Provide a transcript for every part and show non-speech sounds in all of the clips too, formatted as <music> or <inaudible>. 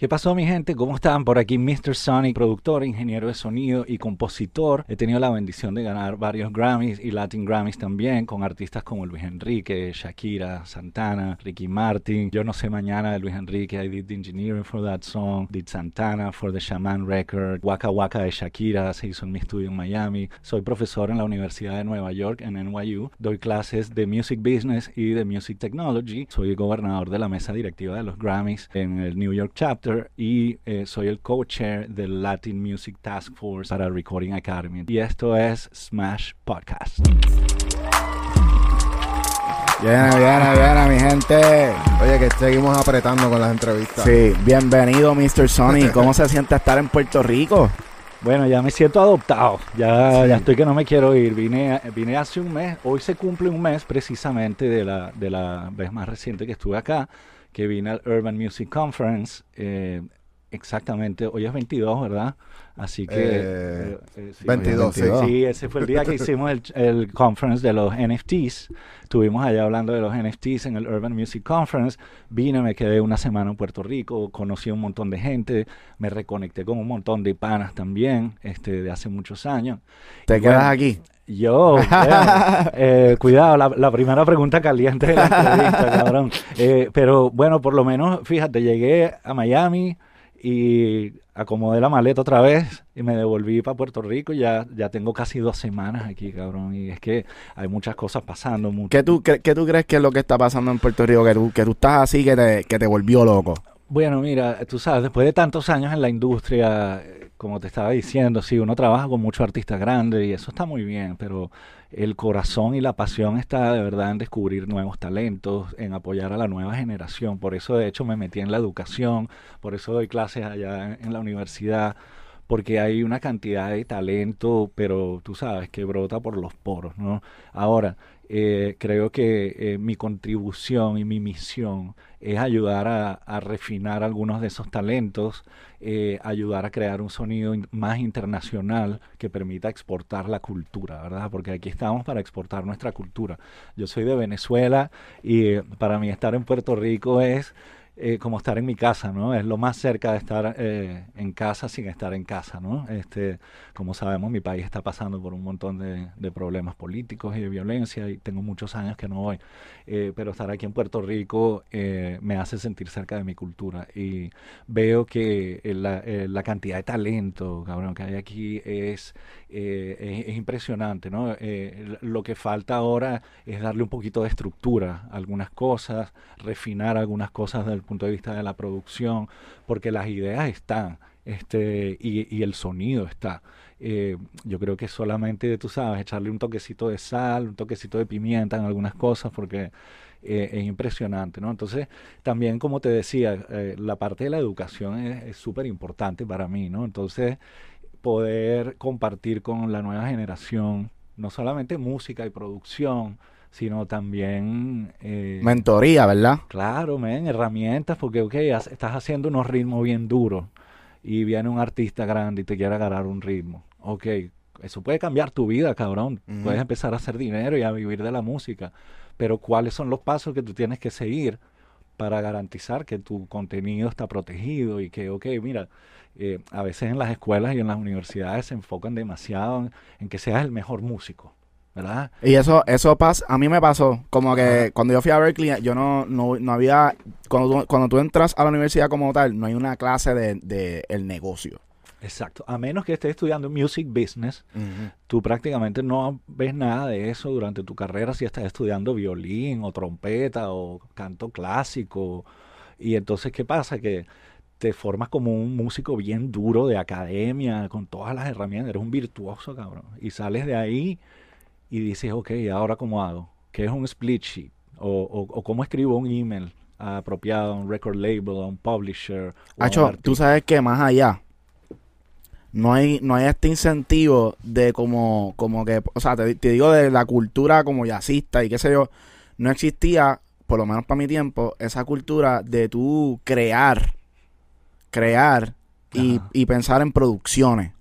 ¿Qué pasó mi gente? ¿Cómo están? Por aquí Mr. Sonic, productor, ingeniero de sonido y compositor. He tenido la bendición de ganar varios Grammys y Latin Grammys también con artistas como Luis Enrique, Shakira, Santana, Ricky Martin. Yo no sé mañana de Luis Enrique, I did the engineering for that song, did Santana for the Shaman Record, Waka Waka de Shakira se hizo en mi estudio en Miami. Soy profesor en la Universidad de Nueva York, en NYU. Doy clases de Music Business y de Music Technology. Soy gobernador de la mesa directiva de los Grammys en el New York Chapter y eh, soy el co-chair del Latin Music Task Force para Recording Academy. Y esto es Smash Podcast. Viene, viene, viene, mi gente. Oye, que seguimos apretando con las entrevistas. Sí, bienvenido, Mr. Sony. <laughs> ¿Cómo se siente estar en Puerto Rico? Bueno, ya me siento adoptado. Ya, ya estoy que no me quiero ir. Vine, vine hace un mes. Hoy se cumple un mes precisamente de la, de la vez más reciente que estuve acá que vine al Urban Music Conference. Eh, exactamente, hoy es 22, ¿verdad? Así que... Eh, eh, sí, 22, sí. ese fue el día que <laughs> hicimos el, el, conference de los NFTs. Estuvimos allá hablando de los NFTs en el Urban Music Conference. Vine, me quedé una semana en Puerto Rico, conocí un montón de gente, me reconecté con un montón de panas también, este, de hace muchos años. ¿Te quedas aquí? Yo, <laughs> eh, cuidado, la, primera pregunta caliente de la entrevista, <laughs> cabrón. Eh, pero bueno, por lo menos, fíjate, llegué a Miami y acomodé la maleta otra vez y me devolví para Puerto Rico. Ya, ya tengo casi dos semanas aquí, cabrón. Y es que hay muchas cosas pasando. ¿Qué, tú, qué, tú crees que es lo que está pasando en Puerto Rico? Que tú, que tú estás así que te, que te volvió loco. Bueno, mira, tú sabes, después de tantos años en la industria, como te estaba diciendo, sí, uno trabaja con muchos artistas grandes y eso está muy bien, pero el corazón y la pasión está de verdad en descubrir nuevos talentos, en apoyar a la nueva generación. Por eso, de hecho, me metí en la educación, por eso doy clases allá en la universidad, porque hay una cantidad de talento, pero tú sabes, que brota por los poros, ¿no? Ahora, eh, creo que eh, mi contribución y mi misión es ayudar a, refinar algunos de esos talentos, eh, ayudar a crear un sonido más internacional que permita exportar la cultura, ¿verdad? Porque aquí estamos para exportar nuestra cultura. Yo soy de Venezuela y para mí estar en Puerto Rico es eh, como estar en mi casa, ¿no? Es lo más cerca de estar eh, en casa sin estar en casa, ¿no? Este, como sabemos, mi país está pasando por un montón de, problemas políticos y de violencia y tengo muchos años que no voy. Eh, pero estar aquí en Puerto Rico me hace sentir cerca de mi cultura y veo que la, la cantidad de talento, que hay aquí es eh, es, impresionante, ¿no? Eh, lo que falta ahora es darle un poquito de estructura a algunas cosas, refinar algunas cosas desde el punto de vista de la producción, porque las ideas están, este, y, el sonido está. Eh, yo creo que solamente, tú sabes, echarle un toquecito de sal, un toquecito de pimienta en algunas cosas, porque es impresionante, ¿no? Entonces, también, como te decía, la parte de la educación es súper importante para mí, ¿no? Entonces, poder compartir con la nueva generación no solamente música y producción, sino también... Eh, Mentoría, ¿verdad? Claro, men, herramientas, porque, ok, estás haciendo unos ritmos bien duros y viene un artista grande y te quiere agarrar un ritmo. Ok, eso puede cambiar tu vida, cabrón. Puedes empezar a hacer dinero y a vivir de la música. Pero ¿cuáles son los pasos que tú tienes que seguir para garantizar que tu contenido está protegido y que, ok, mira, eh, a veces en las escuelas y en las universidades se enfocan demasiado en, que seas el mejor músico. ¿verdad? Y eso, eso pasa, a mí me pasó, como que cuando yo fui a Berkeley, yo no, no, no había, cuando tú, cuando tú entras a la universidad como tal, no hay una clase de, de el negocio. Exacto. A menos que estés estudiando music business, tú prácticamente no ves nada de eso durante tu carrera si estás estudiando violín o trompeta o canto clásico. Y entonces, ¿qué pasa? Que te formas como un músico bien duro de academia, con todas las herramientas, eres un virtuoso, cabrón. Y sales de ahí y dices, ok, ¿ahora cómo hago? ¿Qué es un split sheet? O, o, cómo escribo un email apropiado a un record label, a un publisher. Hacho, tú sabes que más allá, no hay, no hay este incentivo de como, como que, o sea, te, te digo de la cultura como jazzista y qué sé yo, no existía, por lo menos para mi tiempo, esa cultura de tú crear crear y, pensar en producciones.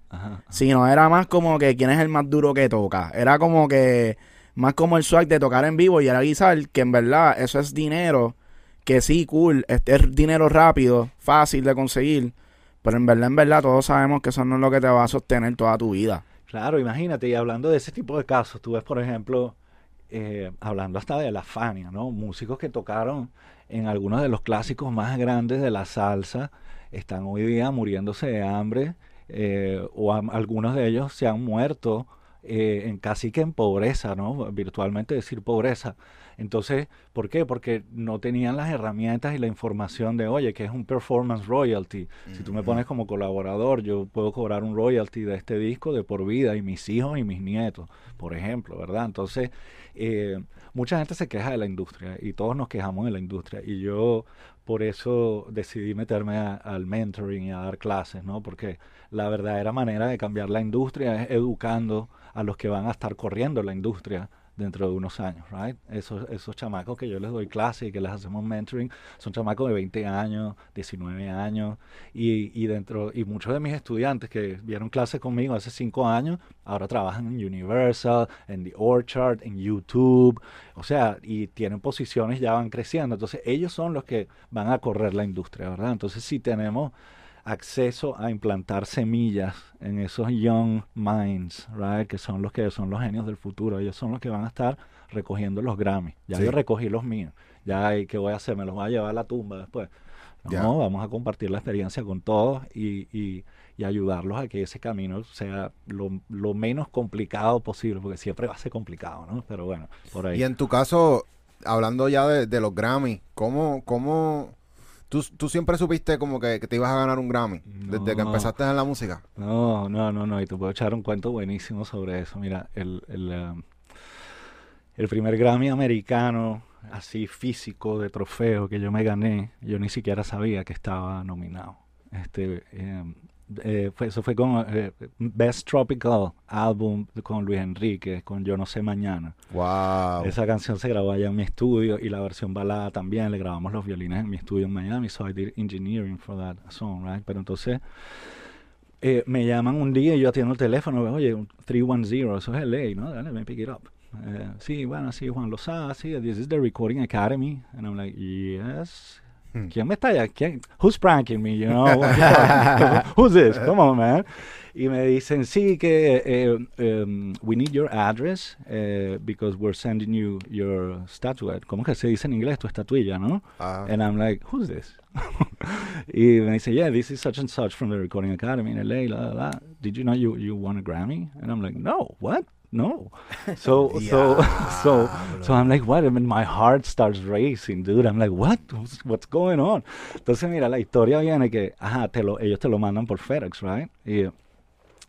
Sino era más como que quién es el más duro que toca. Era como que más como el swag de tocar en vivo y era guisar, que en verdad eso es dinero que sí, cool, este es dinero rápido, fácil de conseguir, pero en verdad, en verdad, todos sabemos que eso no es lo que te va a sostener toda tu vida. Claro, imagínate, y hablando de ese tipo de casos, tú ves, por ejemplo, eh, hablando hasta de la Fania, ¿no? Músicos que tocaron en algunos de los clásicos más grandes de la salsa, están hoy día muriéndose de hambre, eh, o algunos de ellos se han muerto eh, en casi que en pobreza, ¿no? Virtualmente decir pobreza. Entonces, ¿por qué? Porque no tenían las herramientas y la información de, oye, que es un performance royalty. Si tú me pones como colaborador, yo puedo cobrar un royalty de este disco de por vida y mis hijos y mis nietos, por ejemplo, ¿verdad? Entonces, eh, mucha gente se queja de la industria y todos nos quejamos de la industria. Y yo por eso decidí meterme a- al mentoring y a dar clases, ¿no? Porque la verdadera manera de cambiar la industria es educando a los que van a estar corriendo la industria dentro de unos años, right? Esos, esos chamacos que yo les doy clase y que les hacemos mentoring son chamacos de 20 años, 19 años y, y dentro y muchos de mis estudiantes que vieron clases conmigo hace 5 años ahora trabajan en Universal, en The Orchard, en YouTube, o sea, y tienen posiciones ya van creciendo, entonces ellos son los que van a correr la industria, ¿verdad? Entonces si tenemos acceso a implantar semillas en esos young minds, right? Que son los que son los genios del futuro. Ellos son los que van a estar recogiendo los Grammy. Ya Sí. yo recogí los míos. Ya, ¿y ¿qué voy a hacer? ¿Me los voy a llevar a la tumba después? No, Ya. vamos a compartir la experiencia con todos y, y- y ayudarlos a que ese camino sea lo, lo menos complicado posible, porque siempre va a ser complicado, ¿no? Pero bueno, por ahí. Y en tu caso, hablando ya de, de los Grammy, ¿cómo, cómo tú, tú siempre supiste como que, que te ibas a ganar un Grammy desde que empezaste en la música? No, no, no, no. Y te puedo echar un cuento buenísimo sobre eso. Mira, el, el, um, el primer Grammy americano, así físico, de trofeo que yo me gané, yo ni siquiera sabía que estaba nominado. Este, em, eh, fue- eso fue con eh, Best Tropical Album con Luis Enrique, con Yo No Sé Mañana. Wow. Esa canción se grabó allá en mi estudio y la versión balada también. Le grabamos los violines en mi estudio en Miami, so I did engineering for that song, right? Pero entonces eh, me llaman un día y yo atiendo el teléfono, oye, un 310, eso es LA, ¿no? Dale, me pick it up. Eh, sí, bueno, sí, Juan Lozada, sí, this is the Recording Academy. And I'm like, yes. Hmm. ¿Quién me está ya? ¿Quién? Who's pranking me, you know? <laughs> Who's this? <laughs> Come on, man. Y me dicen, sí, que eh, um, we need your address eh, because we're sending you your statuette. ¿Cómo que se dice en inglés? Tu estatuilla, ¿no? Ah, And I'm like, who's this? <laughs> y me dice, yeah, this is such and such from the Recording Academy in LA. La, la, la. Did you know you, you won a Grammy? And I'm like, no, what? No. <laughs> So, so, <laughs> so, so I'm like, what? I mean, my heart starts racing, dude. I'm like, what? What's, what's going on? Entonces, mira, la historia viene que, ajá, te lo, ellos te lo mandan por FedEx, right? Y,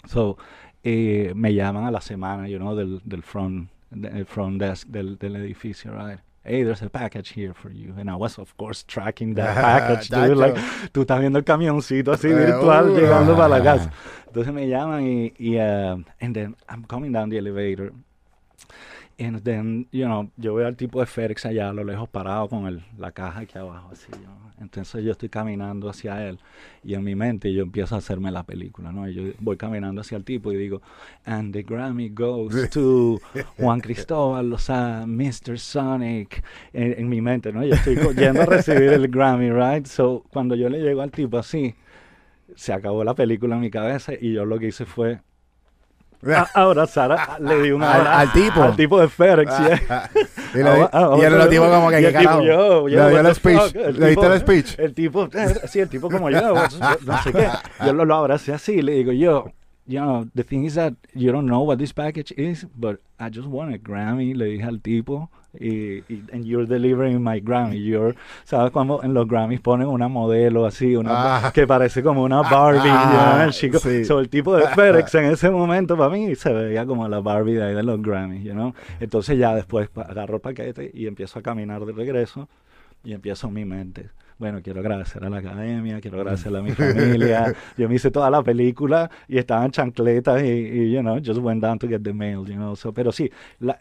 so, eh, me llaman a la semana, you know, del, del front, del front desk del, del edificio, right? Hey, there's a package here for you. And I was, of course, tracking that <laughs> package, dude. Like, tú estás viendo el camioncito así Eh, virtual uh, llegando para la casa. Entonces me llaman y, y uh, and then I'm coming down the elevator. And then, you know, yo veo al tipo de FedEx allá a lo lejos parado con el, la caja aquí abajo, así, ¿no? Entonces yo estoy caminando hacia él y en mi mente yo empiezo a hacerme la película, ¿no? Y yo voy caminando hacia el tipo y digo, and the Grammy goes <laughs> to Juan Cristóbal Lozada, Mr. Sonic, en, en mi mente, ¿no? Yo estoy yendo a recibir el Grammy, right? So, cuando yo le llego al tipo así, se acabó la película en mi cabeza y yo lo que hice fue <laughs> a- abrazar, a- le di un Al- abrazo al tipo. al tipo de FedEx. yeah. <laughs> Y, le- Ah, ah, y el ah, tipo como que, ¿qué el carajo? yo, yo, Le dio el speech. Le diste el speech. El tipo, eh, sí, el tipo como yo, <laughs> no sé qué. Yo lo, lo abracé así y le digo, yo, you know, the thing is that you don't know what this package is, but I just won a Grammy, le dije al tipo, y, y- and you're delivering my Grammy. You're, ¿sabes cuando en los Grammys ponen una modelo así, una Ah. que parece como una Barbie, you Ah, know, el chico? sí. So, el tipo de <laughs> FedEx en ese momento para mí se veía como la Barbie de ahí de los Grammys, you know? Entonces ya después agarro el paquete y empiezo a caminar de regreso y empiezo en mi mente. Bueno, quiero agradecer a la academia, quiero agradecer a mi familia. <laughs> Yo me hice toda la película y estaba en chancletas y, y, you know, just went down to get the mail, you know. So, pero sí, la-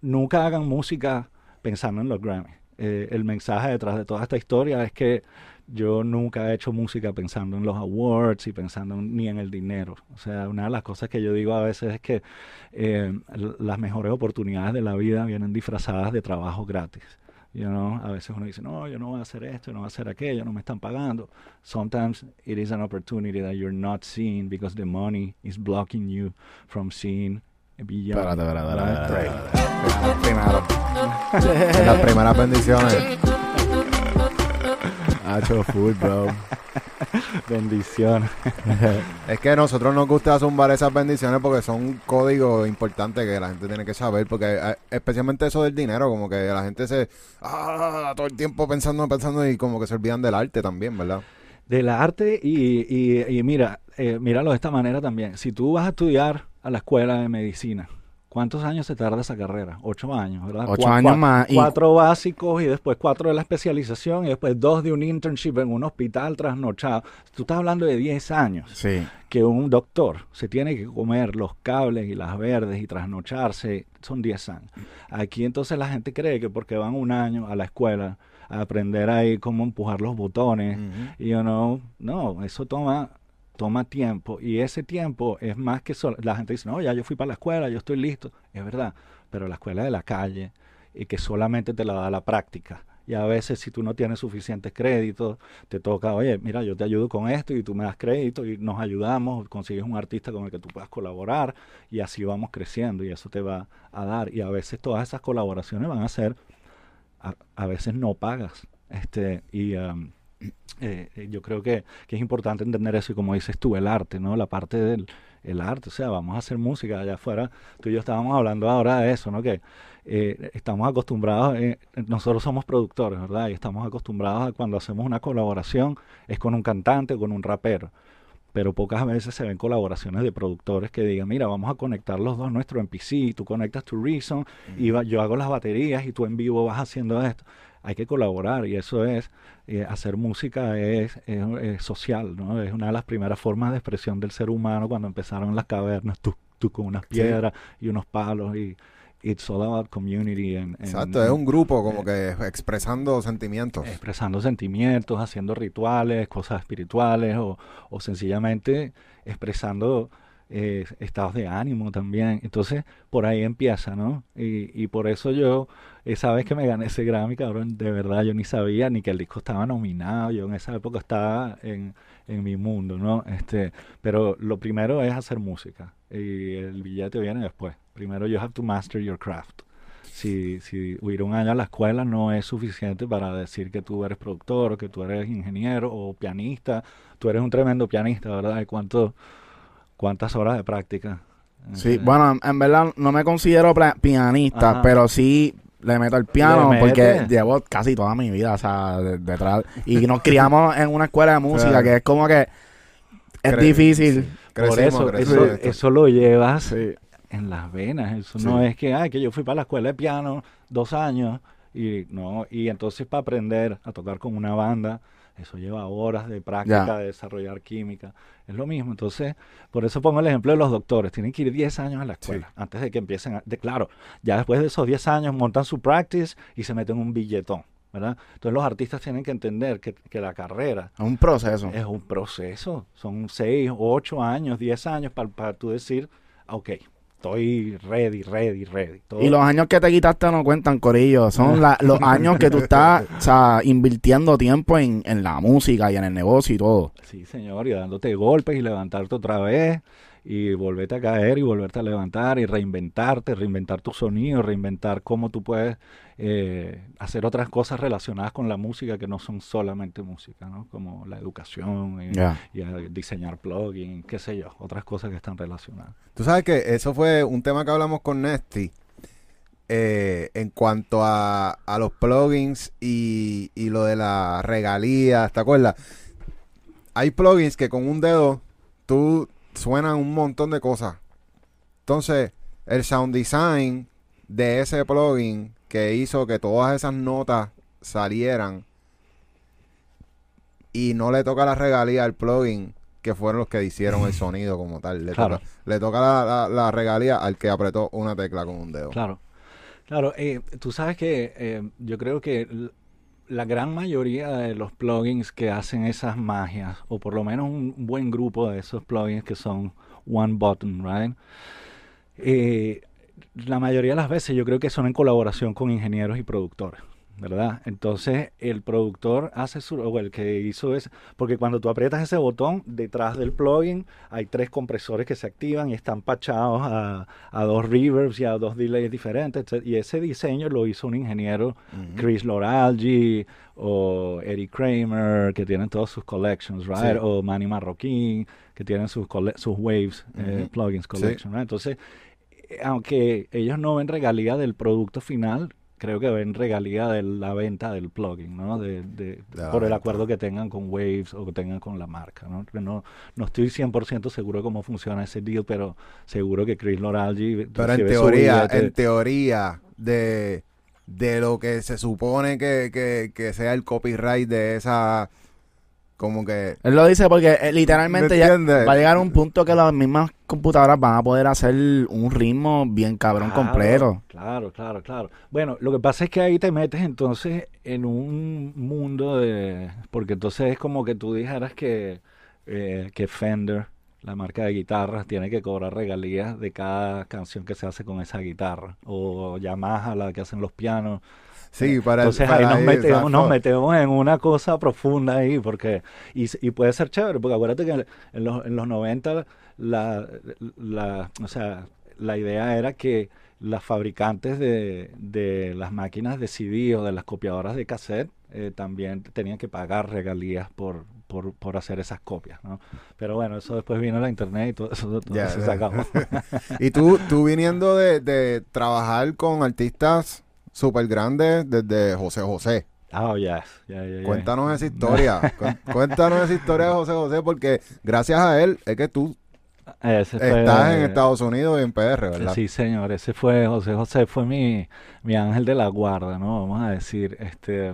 nunca hagan música pensando en los Grammy. Eh, el mensaje detrás de toda esta historia es que yo nunca he hecho música pensando en los awards y pensando en- ni en el dinero. O sea, una de las cosas que yo digo a veces es que eh, las mejores oportunidades de la vida vienen disfrazadas de trabajo gratis. You know, a veces uno dice, no, yo no voy a hacer esto, no voy a hacer aquello, no me están pagando. Sometimes it is an opportunity that you're not seeing because the money is blocking you from seeing beyond. Espérate, espérate, espérate, espérate. Primero. Las primeras bendiciones. <laughs> Hacho full, bro. <laughs> Bendiciones. <laughs> Es que a nosotros nos gusta zumbar esas bendiciones porque son un código importante que la gente tiene que saber. Porque eh, especialmente eso del dinero, como que la gente se. Ah, todo el tiempo pensando, pensando y como que se olvidan del arte también, ¿verdad? Del arte y, y, y mira, eh, míralo de esta manera también. Si tú vas a estudiar a la escuela de medicina, ¿cuántos años se tarda esa carrera? Ocho años, ¿verdad? Ocho años más. y- Cuatro básicos y después cuatro de la especialización y después dos de un internship en un hospital trasnochado. Tú estás hablando de 10 años Sí. que un doctor se tiene que comer los cables y las verdes y trasnocharse, son 10 años. Aquí entonces la gente cree que porque van un año a la escuela a aprender ahí cómo empujar los botones, y you know, no, eso toma toma tiempo y ese tiempo es más que solo, la gente dice, no, ya yo fui para la escuela, yo estoy listo, es verdad, pero la escuela de la calle y que solamente te la da la práctica. Y a veces si tú no tienes suficientes créditos, te toca, oye, mira, yo te ayudo con esto y tú me das crédito y nos ayudamos, consigues un artista con el que tú puedas colaborar y así vamos creciendo y eso te va a dar. Y a veces todas esas colaboraciones van a ser, a, a veces no pagas. Este, y um, eh, eh, yo creo que, que es importante entender eso y como dices tú, el arte, ¿no? La parte del el arte, o sea, vamos a hacer música allá afuera. Tú y yo estábamos hablando ahora de eso, ¿no? Que eh, estamos acostumbrados, eh, nosotros somos productores, ¿verdad? Y estamos acostumbrados a cuando hacemos una colaboración es con un cantante o con un rapero. Pero pocas veces se ven colaboraciones de productores que digan, mira, vamos a conectar los dos nuestro MPC, tú conectas tu Reason y va- yo hago las baterías y tú en vivo vas haciendo esto. Hay que colaborar y eso es, eh, hacer música es, es- es social, ¿no? Es una de las primeras formas de expresión del ser humano cuando empezaron las cavernas, tú, tú con unas piedras y unos palos y it's all about community. and- and- Exacto, es un grupo como que expresando sentimientos. expresando sentimientos, haciendo rituales, cosas espirituales o, o sencillamente expresando eh, estados de ánimo también. Entonces, por ahí empieza, ¿no? Y, y por eso yo, esa vez que me gané ese Grammy, cabrón, de verdad yo ni sabía ni que el disco estaba nominado. Yo en esa época estaba en, en mi mundo, ¿no? Este, pero lo primero es hacer música y el billete viene después. Primero you have to master your craft si, si ir un año a la escuela no es suficiente para decir que tú eres productor o que tú eres ingeniero o pianista. Tú eres un tremendo pianista, ¿verdad? ¿Y cuánto, cuántas horas de práctica? Sí, Eh, bueno, en, verdad no me considero pianista, Ajá. pero sí le meto el piano Le porque mete. llevo casi toda mi vida, o sea, de- detrás. Y nos criamos en una escuela de <laughs> música Claro. que es como que es Cre- difícil. por Crecimos, eso, crecimos eso, eso lo llevas Sí. en las venas. Eso Sí. no es que, ay, que yo fui para la escuela de piano dos años y no, y entonces para aprender a tocar con una banda, eso lleva horas de práctica, Ya. de desarrollar química. Es lo mismo. Entonces, por eso pongo el ejemplo de los doctores. Tienen que ir 10 años a la escuela antes de que empiecen a... De, claro, ya después de esos 10 años montan su practice y se meten un billetón, ¿verdad? Entonces los artistas tienen que entender que, que la carrera Es un proceso. es un proceso. Son 6, 8 años, 10 años para, para tú decir, "Ah, ok, estoy ready, ready, ready. Todo- Y los años que te quitaste no cuentan, Corillo. Son la- los <laughs> años que tú estás o sea, invirtiendo tiempo en, en la música y en el negocio y todo. Sí, señor, y dándote golpes y levantarte otra vez y volverte a caer y volverte a levantar y reinventarte, reinventar tu sonido, reinventar cómo tú puedes eh, hacer otras cosas relacionadas con la música que no son solamente música, ¿no? Como la educación y, diseñar plugins, qué sé yo, otras cosas que están relacionadas. Tú sabes que eso fue un tema que hablamos con Nesty eh, en cuanto a, a los plugins y, y lo de la regalía, ¿te acuerdas? Hay plugins que con un dedo tú suenan un montón de cosas. Entonces, el sound design de ese plugin que hizo que todas esas notas salieran y no le toca la regalía al plugin que fueron los que hicieron el sonido como tal. Le Claro. toca, le toca la, la- la regalía al que apretó una tecla con un dedo. Claro, claro. eh, tú sabes que eh, yo creo que la gran mayoría de los plugins que hacen esas magias, o por lo menos un buen grupo de esos plugins que son one button, right? Eh, la mayoría de las veces yo creo que son en colaboración con ingenieros y productores. ¿Verdad? Entonces el productor hace su, o el que hizo es, porque cuando tú aprietas ese botón, detrás del plugin hay tres compresores que se activan y están pachados a, a dos reverbs y a dos delays diferentes. etc. Y ese diseño lo hizo un ingeniero, Chris Loralgi o Eddie Kramer, que tienen todos sus collections, right? Sí. O Manny Marroquín, que tienen sus, sus waves, eh, plugins Sí. collection, right? Entonces, aunque ellos no ven regalía del producto final, creo que ven regalía de la venta del plugin, ¿no? De, de- por el acuerdo que tengan con Waves o que tengan con la marca, ¿no? No, no estoy 100% seguro de cómo funciona ese deal, pero seguro que Chris Loralgi Pero en teoría, en teoría de, de lo que se supone que, que, que sea el copyright de esa, como que... Él lo dice porque eh, literalmente ¿Me ya va a llegar un punto que las mismas computadoras van a poder hacer un ritmo bien cabrón Claro, completo. Claro, claro, claro. Bueno, lo que pasa es que ahí te metes entonces en un mundo de... Porque entonces es como que tú dijeras que, eh, que Fender, la marca de guitarras, tiene que cobrar regalías de cada canción que se hace con esa guitarra. O Yamaha, la que hacen los pianos. Sí, para Entonces para ahí nos metemos, nos metemos en una cosa profunda ahí, porque, y, y puede ser chévere, porque acuérdate que en los, en los 90 la, la, o sea, la idea era que las fabricantes de, de las máquinas de CD o de las copiadoras de cassette eh, también tenían que pagar regalías por, por, por hacer esas copias, ¿no? Pero bueno, eso después vino la internet y todo eso, todo Ya, eso ya. se acabó. <laughs> Y tú, tú viniendo de, de trabajar con artistas súper grandes desde José José. Ah, ya, ya, ya, ya. Cuéntanos esa historia. <laughs> Cu- Cuéntanos esa historia de José José porque gracias a él es que tú Ese fue- estás en Estados Unidos y en PR, ¿verdad? Sí, señor, ese fue José José, fue mi, mi ángel de la guarda, ¿no? Vamos a decir, este,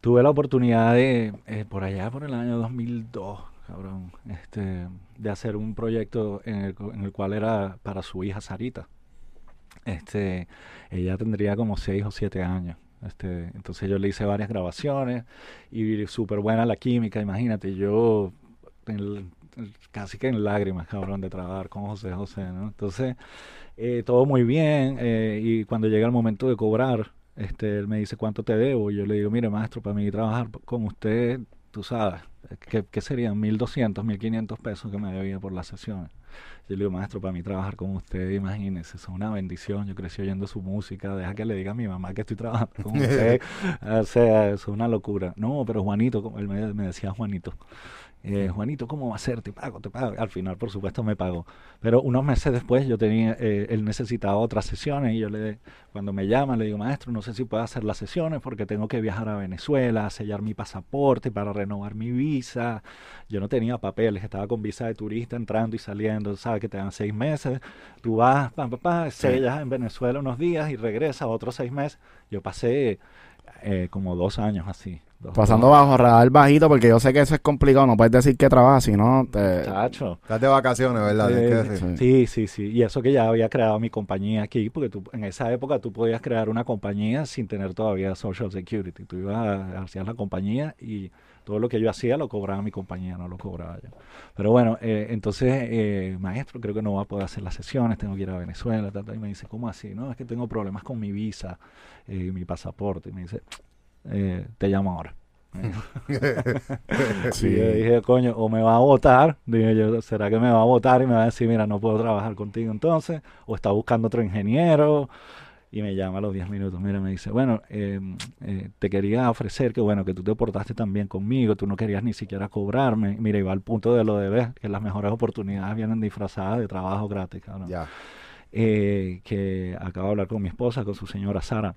tuve la oportunidad de, eh, por allá por el año 2002, cabrón, este, de hacer un proyecto en el, cu- en el cual era para su hija Sarita. Este, ella tendría como seis o siete años. Este, entonces yo le hice varias grabaciones y súper buena la química, imagínate, yo casi que en lágrimas, cabrón, de trabajar con José José, ¿no? Entonces, eh, todo muy bien eh, y cuando llega el momento de cobrar, este, él me dice, ¿cuánto te debo? Y yo le digo, mire, maestro, para mí trabajar con usted, tú sabes, ¿qué, qué serían? 1.200, 1.500 pesos que me debía por las sesiones. Yo le digo, maestro, para mí trabajar con usted, imagínese, es una bendición. Yo crecí oyendo su música, deja que le diga a mi mamá que estoy trabajando con usted. <laughs> o sea, es una locura. No, pero Juanito, como él me, me decía Juanito, eh, Juanito, ¿cómo va a ser? Te pago, te pago. Al final, por supuesto, me pagó. Pero unos meses después yo tenía, eh, él necesitaba otras sesiones y yo le, cuando me llama, le digo, maestro, no sé si puedo hacer las sesiones porque tengo que viajar a Venezuela, a sellar mi pasaporte para renovar mi visa. Yo no tenía papeles, estaba con visa de turista entrando y saliendo, sabes que te dan seis meses. Tú vas, pa, pa, pa, sellas en Venezuela unos días y regresas otros seis meses. Yo pasé eh, como dos años así. Pasando bajo radar bajito porque yo sé que eso es complicado. No puedes decir que trabajas, sino te... Chacho. Estás de vacaciones, ¿verdad? Eh, sí, sí, sí. Y eso que ya había creado mi compañía aquí, porque tú, en esa época tú podías crear una compañía sin tener todavía Social Security. Tú ibas a, hacías la compañía y todo lo que yo hacía lo cobraba mi compañía, no lo cobraba yo. Pero bueno, eh, entonces, eh, maestro, creo que no va a poder hacer las sesiones, tengo que ir a Venezuela. tal, tal. y me dice, ¿cómo así? No, es que tengo problemas con mi visa eh, y mi pasaporte. Y me dice, eh, te llamo ahora. Sí. <laughs> Y yo dije, coño, o me va a votar, dije yo, ¿será que me va a votar y me va a decir, mira, no puedo trabajar contigo entonces? O está buscando otro ingeniero y me llama a los 10 minutos, mira, me dice, bueno, eh, eh, te quería ofrecer que, bueno, que tú te portaste tan bien conmigo, tú no querías ni siquiera cobrarme. Mira, iba al punto de lo de ver, que las mejores oportunidades vienen disfrazadas de trabajo gratis, Ya. eh, que acabo de hablar con mi esposa, con su señora Sara.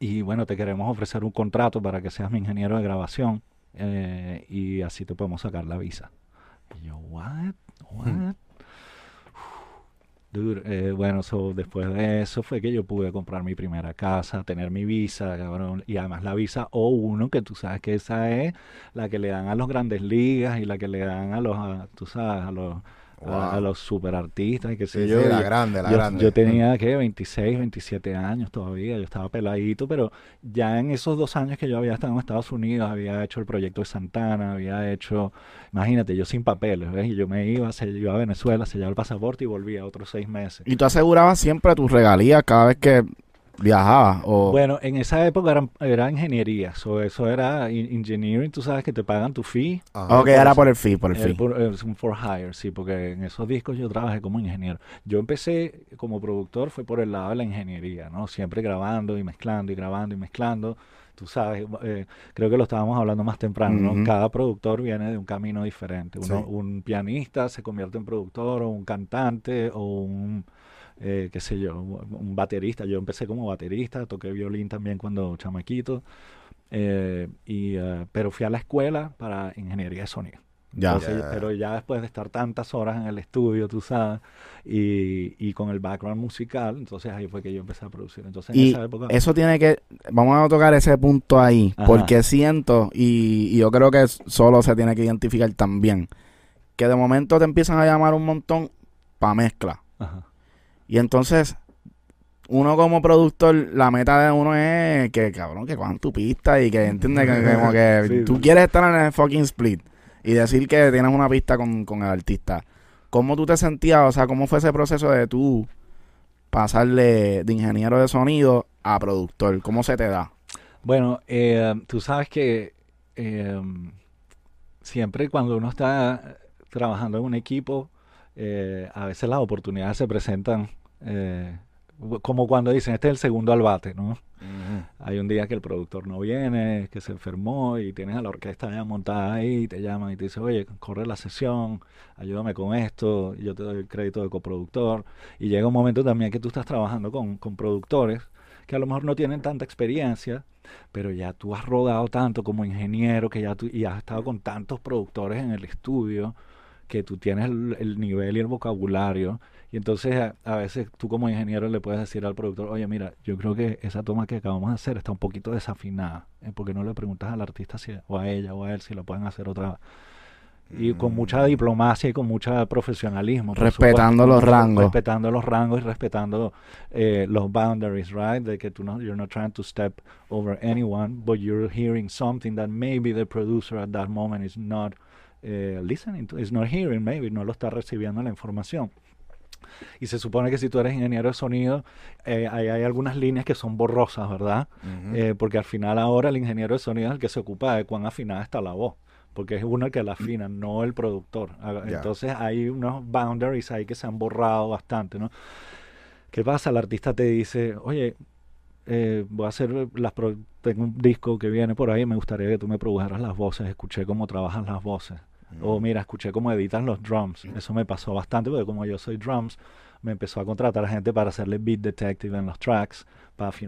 Y bueno, te queremos ofrecer un contrato para que seas mi ingeniero de grabación eh, y así te podemos sacar la visa. Y yo, ¿what? ¿What? Dude, eh, bueno, so, después de eso fue que yo pude comprar mi primera casa, tener mi visa, cabrón, y además la visa O1, que tú sabes que esa es la que le dan a los grandes ligas y la que le dan a los, a- tú sabes, a los, a, a los superartistas y que sé Sí, yo. sí, la y- grande, la yo, grande. yo tenía que 26, 27 años todavía, yo estaba peladito, pero ya en esos dos años que yo había estado en Estados Unidos, había hecho el proyecto de Santana, había hecho, imagínate, yo sin papeles, ¿ves? Y yo me iba, se iba a Venezuela, sellaba el pasaporte y volvía otros seis meses. Y tú asegurabas siempre tus regalías cada vez que viajabas o Bueno, en esa época era, era ingeniería, so, eso era in- engineering, tú sabes que te pagan tu fee. Ajá. ok, era por el fee, por el fee. por- Es un for hire, sí, porque en esos discos yo trabajé como ingeniero. Yo empecé como productor, fue por el lado de la ingeniería, ¿no? Siempre grabando y mezclando y grabando y mezclando. Tú sabes, eh, creo que lo estábamos hablando más temprano, ¿no? Cada productor viene de un camino diferente. Uno, Sí. Un pianista se convierte en productor, o un cantante, o un, eh, qué sé yo, un baterista. Yo empecé como baterista, toqué violín también cuando chamaquito. eh, y, eh, pero fui a la escuela para ingeniería de sonido. Ya. Entonces, Ya. Pero ya después de estar tantas horas en el estudio, tú sabes, y, y con el background musical, entonces ahí fue que yo empecé a producir. Entonces en Y esa época... eso tiene que, vamos a tocar ese punto ahí, Ajá. porque siento, y, y yo creo que solo se tiene que identificar también, que de momento te empiezan a llamar un montón para mezcla. Ajá. Y entonces, uno como productor, la meta de uno es que, cabrón, que cojan tu pista y que entiendes que, que como que <laughs> Sí, tú sí. quieres estar en el fucking split y decir que tienes una pista con, con el artista. ¿Cómo tú te sentías? O sea, ¿cómo fue ese proceso de tú pasarle de ingeniero de sonido a productor? ¿Cómo se te da? Bueno, eh, tú sabes que eh, siempre cuando uno está trabajando en un equipo, eh, a veces las oportunidades se presentan eh, como cuando dicen, este es el segundo al bate, ¿no? Hay un día que el productor no viene, que se enfermó y tienes a la orquesta ya montada ahí y te llaman y te dicen, oye, corre la sesión, ayúdame con esto, y yo te doy el crédito de coproductor. Y llega un momento también que tú estás trabajando con, con productores que a lo mejor no tienen tanta experiencia, pero ya tú has rodado tanto como ingeniero, que ya tú y has estado con tantos productores en el estudio, que tú tienes el, el nivel y el vocabulario. Y entonces a, a veces tú como ingeniero le puedes decir al productor, oye, mira, yo creo que esa toma que acabamos de hacer está un poquito desafinada. ¿eh? ¿Por qué no le preguntas al artista si, o a ella o a él si lo pueden hacer otra vez? Y con mucha diplomacia y con mucho profesionalismo. Respetando supuesto, los rangos. Respetando los rangos y respetando eh, los boundaries, right? De que tú no, you're not trying to step over anyone, but you're hearing something that maybe the producer at that moment is not eh, listening to, is not hearing, maybe no lo está recibiendo la información. Y se supone que si tú eres ingeniero de sonido, eh, ahí hay algunas líneas que son borrosas, ¿verdad? Eh, porque al final ahora el ingeniero de sonido es el que se ocupa de cuán afinada está la voz. Porque es uno el que la afina, no el productor. Ah. Entonces hay unos boundaries ahí que se han borrado bastante, ¿no? ¿Qué pasa? El artista te dice, oye, eh, voy a hacer las pro- tengo un disco que viene por ahí, me gustaría que tú me produjeras las voces, escuché cómo trabajan las voces. O mira, escuché cómo editan los drums. Eso me pasó bastante porque como yo soy drums, me empezó a contratar gente para hacerle beat detective en los tracks,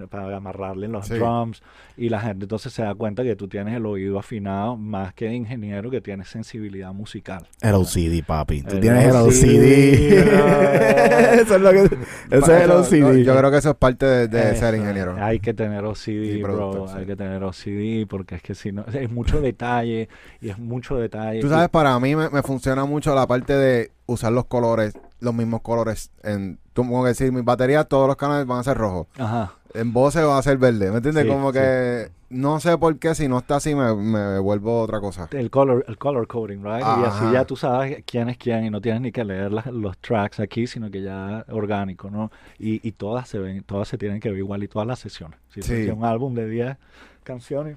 para, amarrarle en los Sí. drums. Y la gente entonces se da cuenta que tú tienes el oído afinado más que de ingeniero que tienes sensibilidad musical. El OCD, papi. Tú El tienes el OCD, <laughs> eso es lo que... Ese es el Eso- OCD. Yo creo que eso es parte de, de Eso, ser ingeniero. Hay que tener OCD, Y bro. sí. Hay que tener OCD porque es que si no, es mucho <laughs> detalle y es mucho detalle. Tú sabes, para mí me, me funciona mucho la parte de usar los colores, los mismos colores. En, tú, como que decir, mis baterías, todos los canales van a ser rojos. Ajá. En voces van a ser verde. ¿Me entiendes? Sí, como sí. que no sé por qué, si no está así, me, me vuelvo otra cosa. El color, el color coding, right? Y así ya tú sabes quién es quién y no tienes ni que leer las- los tracks aquí, sino que ya orgánico, ¿no? Y, y todas se ven, todas se tienen que ver igual y todas las sesiones. Si Sí. es un álbum de 10 canciones,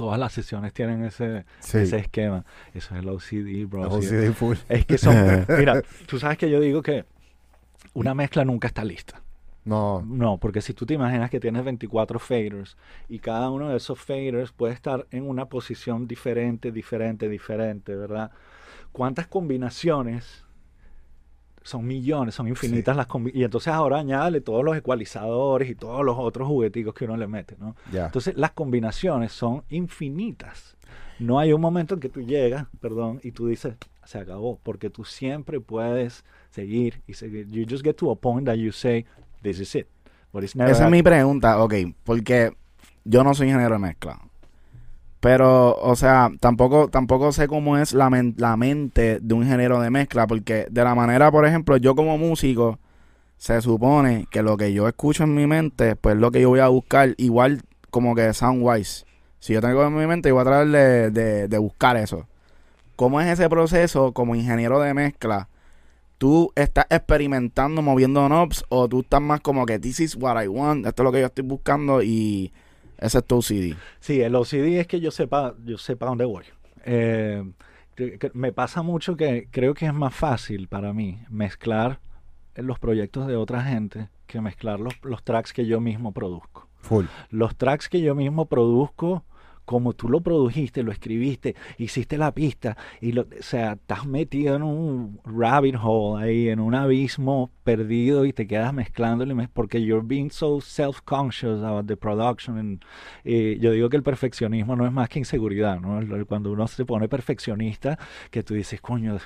todas las sesiones tienen ese, Sí. ese esquema. Eso es el OCD, bro. OCD full. Es que son, <laughs> mira, tú sabes que yo digo que una mezcla nunca está lista. No. No, porque si tú te imaginas que tienes 24 faders y cada uno de esos faders puede estar en una posición diferente, diferente, diferente, ¿verdad? ¿Cuántas combinaciones? Son millones, son infinitas las combinaciones. Y entonces ahora añádale todos los ecualizadores y todos los otros jugueticos que uno le mete, ¿no? Entonces las combinaciones son infinitas. No hay un momento en que tú llegas, perdón, y tú dices, se acabó, porque tú siempre puedes seguir y seguir. You just get to a point that you say, this is it. But it's never Esa es mi pregunta, ok, porque yo no soy ingeniero de mezcla. Pero, o sea, tampoco, tampoco sé cómo es la, la mente de un ingeniero de mezcla, porque de la manera, por ejemplo, yo como músico, se supone que lo que yo escucho en mi mente, pues lo que yo voy a buscar, igual como que soundwise. Si yo tengo en mi mente, yo voy a tratar de, de- de buscar eso. ¿Cómo es ese proceso como ingeniero de mezcla? ¿Tú estás experimentando, moviendo knobs o tú estás más como que this is what I want, esto es lo que yo estoy buscando y ese es tu OCD? Sí, el OCD es que yo sepa, yo sepa dónde voy. Eh, me pasa mucho que creo que es más fácil para mí mezclar los proyectos de otra gente que mezclar los, los tracks que yo mismo produzco. Full. Los tracks que yo mismo produzco, como tú lo produjiste, lo escribiste, hiciste la pista, y lo, o sea, estás metido en un rabbit hole ahí, en un abismo perdido y te quedas mezclándolo, porque you're being so self-conscious about the production. and, eh, yo digo que el perfeccionismo no es más que inseguridad, ¿no? Cuando uno se pone perfeccionista, que tú dices, coño,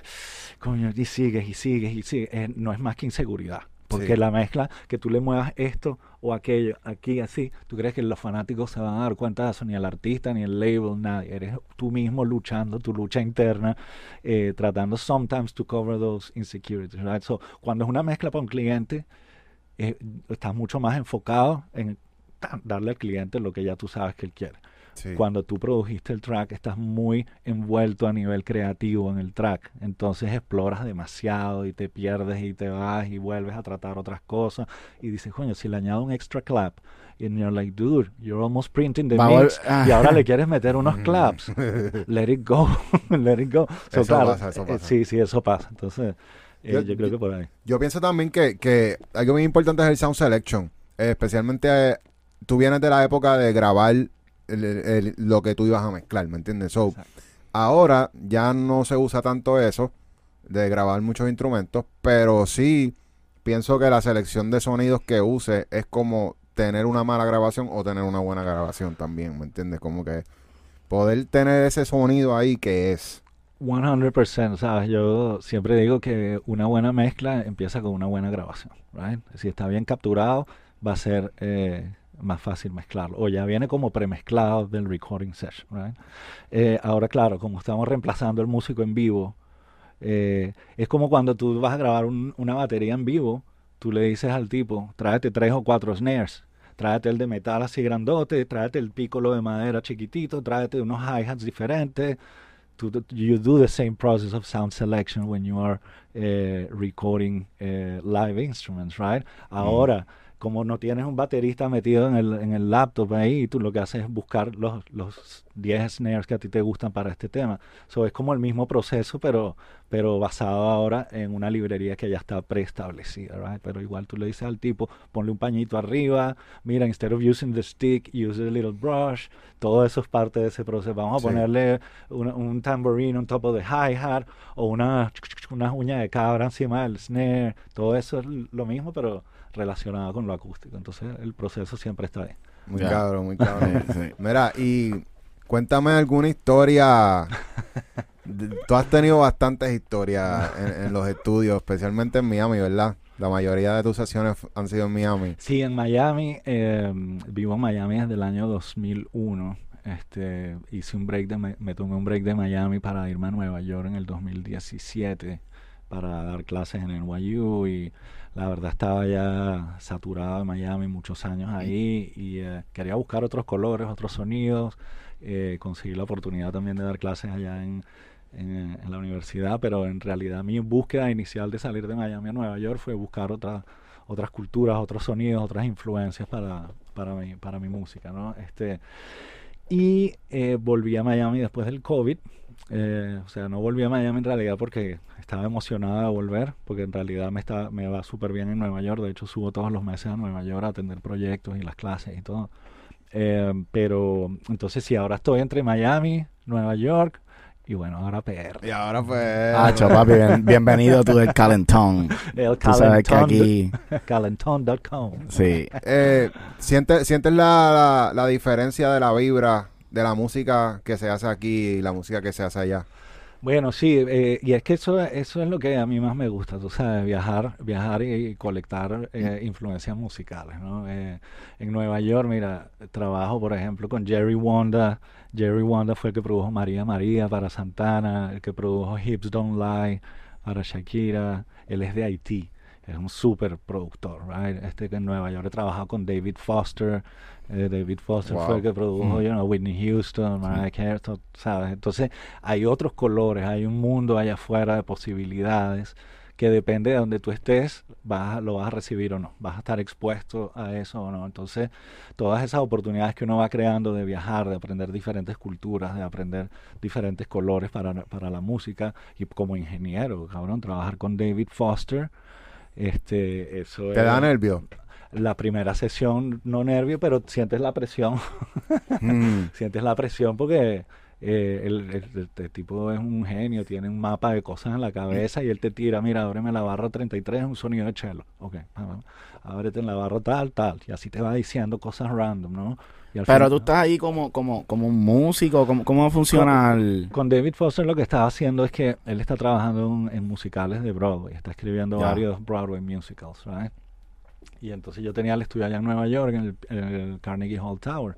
coño, y sigues y sigues y sigues, eh, no es más que inseguridad. Porque Sí. la mezcla, que tú le muevas esto o aquello, aquí así, tú crees que los fanáticos se van a dar cuenta de eso, ni el artista, ni el label, nadie. Eres tú mismo luchando, tu lucha interna, eh, tratando sometimes to cover those insecurities, right? So, cuando es una mezcla para un cliente, eh, estás mucho más enfocado en darle al cliente lo que ya tú sabes que él quiere. Sí. Cuando tú produjiste el track, estás muy envuelto a nivel creativo en el track. Entonces exploras demasiado y te pierdes y te vas y vuelves a tratar otras cosas. Y dices, coño, si le añado un extra clap. And you're like, dude, you're almost printing the mix. ah. Y ahora le quieres meter unos claps. Let it go. <laughs> Let it go. So, Eso claro, pasa, eso eh, pasa. sí, sí, eso pasa. Entonces, eh, Yo- yo, creo que por ahí. Yo pienso también que, que algo muy importante es el sound selection. Eh, especialmente, eh, tú vienes de la época de grabar el- el- el- lo que tú ibas a mezclar, ¿me entiendes? So, Exacto. ahora ya no se usa tanto eso de grabar muchos instrumentos, pero sí pienso que la selección de sonidos que use es como tener una mala grabación o tener una buena grabación también, ¿me entiendes? Como que poder tener ese sonido ahí que es. 100%, ¿sabes? Yo siempre digo que una buena mezcla empieza con una buena grabación, right? Si está bien capturado, va a ser eh, más fácil mezclarlo. O ya viene como premezclado del recording session, right? Eh, ahora, claro, como estamos reemplazando el músico en vivo, eh, es como cuando tú vas a grabar un- una batería en vivo, tú le dices al tipo, tráete tres o cuatro snares. Tráete el de metal así grandote, tráete el pícolo de madera chiquitito, tráete unos hi-hats diferentes, to you do the same process of sound selection when you are eh, recording eh, live instruments, right? Ahora, como no tienes un baterista metido en el, en el laptop ahí, tú lo que haces es buscar los, los 10 snares que a ti te gustan para este tema. So, es como el mismo proceso, pero, pero basado ahora en una librería que ya está preestablecida, right? Pero igual tú le dices al tipo, ponle un pañito arriba, mira, instead of using the stick, use a little brush. Todo eso es parte de ese proceso. Vamos a ponerle una- un tambourine on top of the hi-hat o una, una uña de cabra encima del snare. Todo eso es lo mismo, pero relacionado con lo acústico. Entonces el proceso siempre está ahí. Muy Ya. cabrón, muy cabrón. Sí, <laughs> sí. Mira, y cuéntame alguna historia. Tú has tenido bastantes historias en, en los estudios, especialmente en Miami, ¿verdad? La mayoría de tus sesiones han sido en Miami. Sí, en Miami, eh, vivo en Miami desde el año 2001. Este, hice un break de, me, me tomé un break de Miami para irme a Nueva York en el 2017 para dar clases en NYU y la verdad estaba ya saturado de Miami muchos años ahí y eh, quería buscar otros colores, otros sonidos. Eh, conseguí la oportunidad también de dar clases allá en, en, en la universidad, pero en realidad mi búsqueda inicial de salir de Miami a Nueva York fue buscar otra, otras culturas, otros sonidos, otras influencias para, para, mi, para mi música, ¿no? Este, y eh, volví a Miami después del COVID. Eh, o sea, no volví a Miami en realidad porque estaba emocionada de volver, porque en realidad me, está, me va súper bien en Nueva York. De hecho, subo todos los meses a Nueva York a atender proyectos y las clases y todo. Eh, pero entonces sí, ahora estoy entre Miami, Nueva York y bueno, ahora PR. Y ahora pues... Hacho, papi, bien- bienvenido tú del Calentón. <laughs> El Tú sabes que calentón, aquí, <laughs> calentón.com. sí. Eh, ¿Sientes, sientes la, la, la diferencia de la vibra de la música que se hace aquí y la música que se hace allá? Bueno, sí, eh, y es que eso, eso es lo que a mí más me gusta, tú sabes, viajar, viajar y, colectar eh, influencias musicales, ¿no? Eh, en Nueva York, mira, trabajo, por ejemplo, con Jerry Wonda. Jerry Wonda fue el que produjo María María para Santana, el que produjo Hips Don't Lie para Shakira. Él es de Haití, es un súper productor, right? Este que en Nueva York he trabajado con David Foster. Eh, David Foster Wow. fue el que produjo, Mm. you know, Whitney Houston, Mariah Carey, ¿sabes? Entonces, hay otros colores, hay un mundo allá afuera de posibilidades que depende de donde tú estés, vas, a- lo vas a recibir o no, vas a estar expuesto a eso o no. Entonces, todas esas oportunidades que uno va creando de viajar, de aprender diferentes culturas, de aprender diferentes colores para, para la música, y como ingeniero, cabrón, trabajar con David Foster, este, eso ¿Te da nervio? La primera sesión, no nervio, pero sientes la presión, Mm. <laughs> sientes la presión porque eh, el, el- el- el tipo es un genio, tiene un mapa de cosas en la cabeza y él te tira, mira, ábreme la barra 33, es un sonido de cello, ok, ábrete en la barra tal, tal, y así te va diciendo cosas random, ¿no? Pero fin- tú estás ahí como, como, como un músico, ¿cómo, cómo funciona el...? Con David Foster lo que estaba haciendo es que él está trabajando en, en musicales de Broadway, está escribiendo Ya. varios Broadway musicals, right? Y entonces yo tenía el estudio allá en Nueva York, en el, en el Carnegie Hall Tower.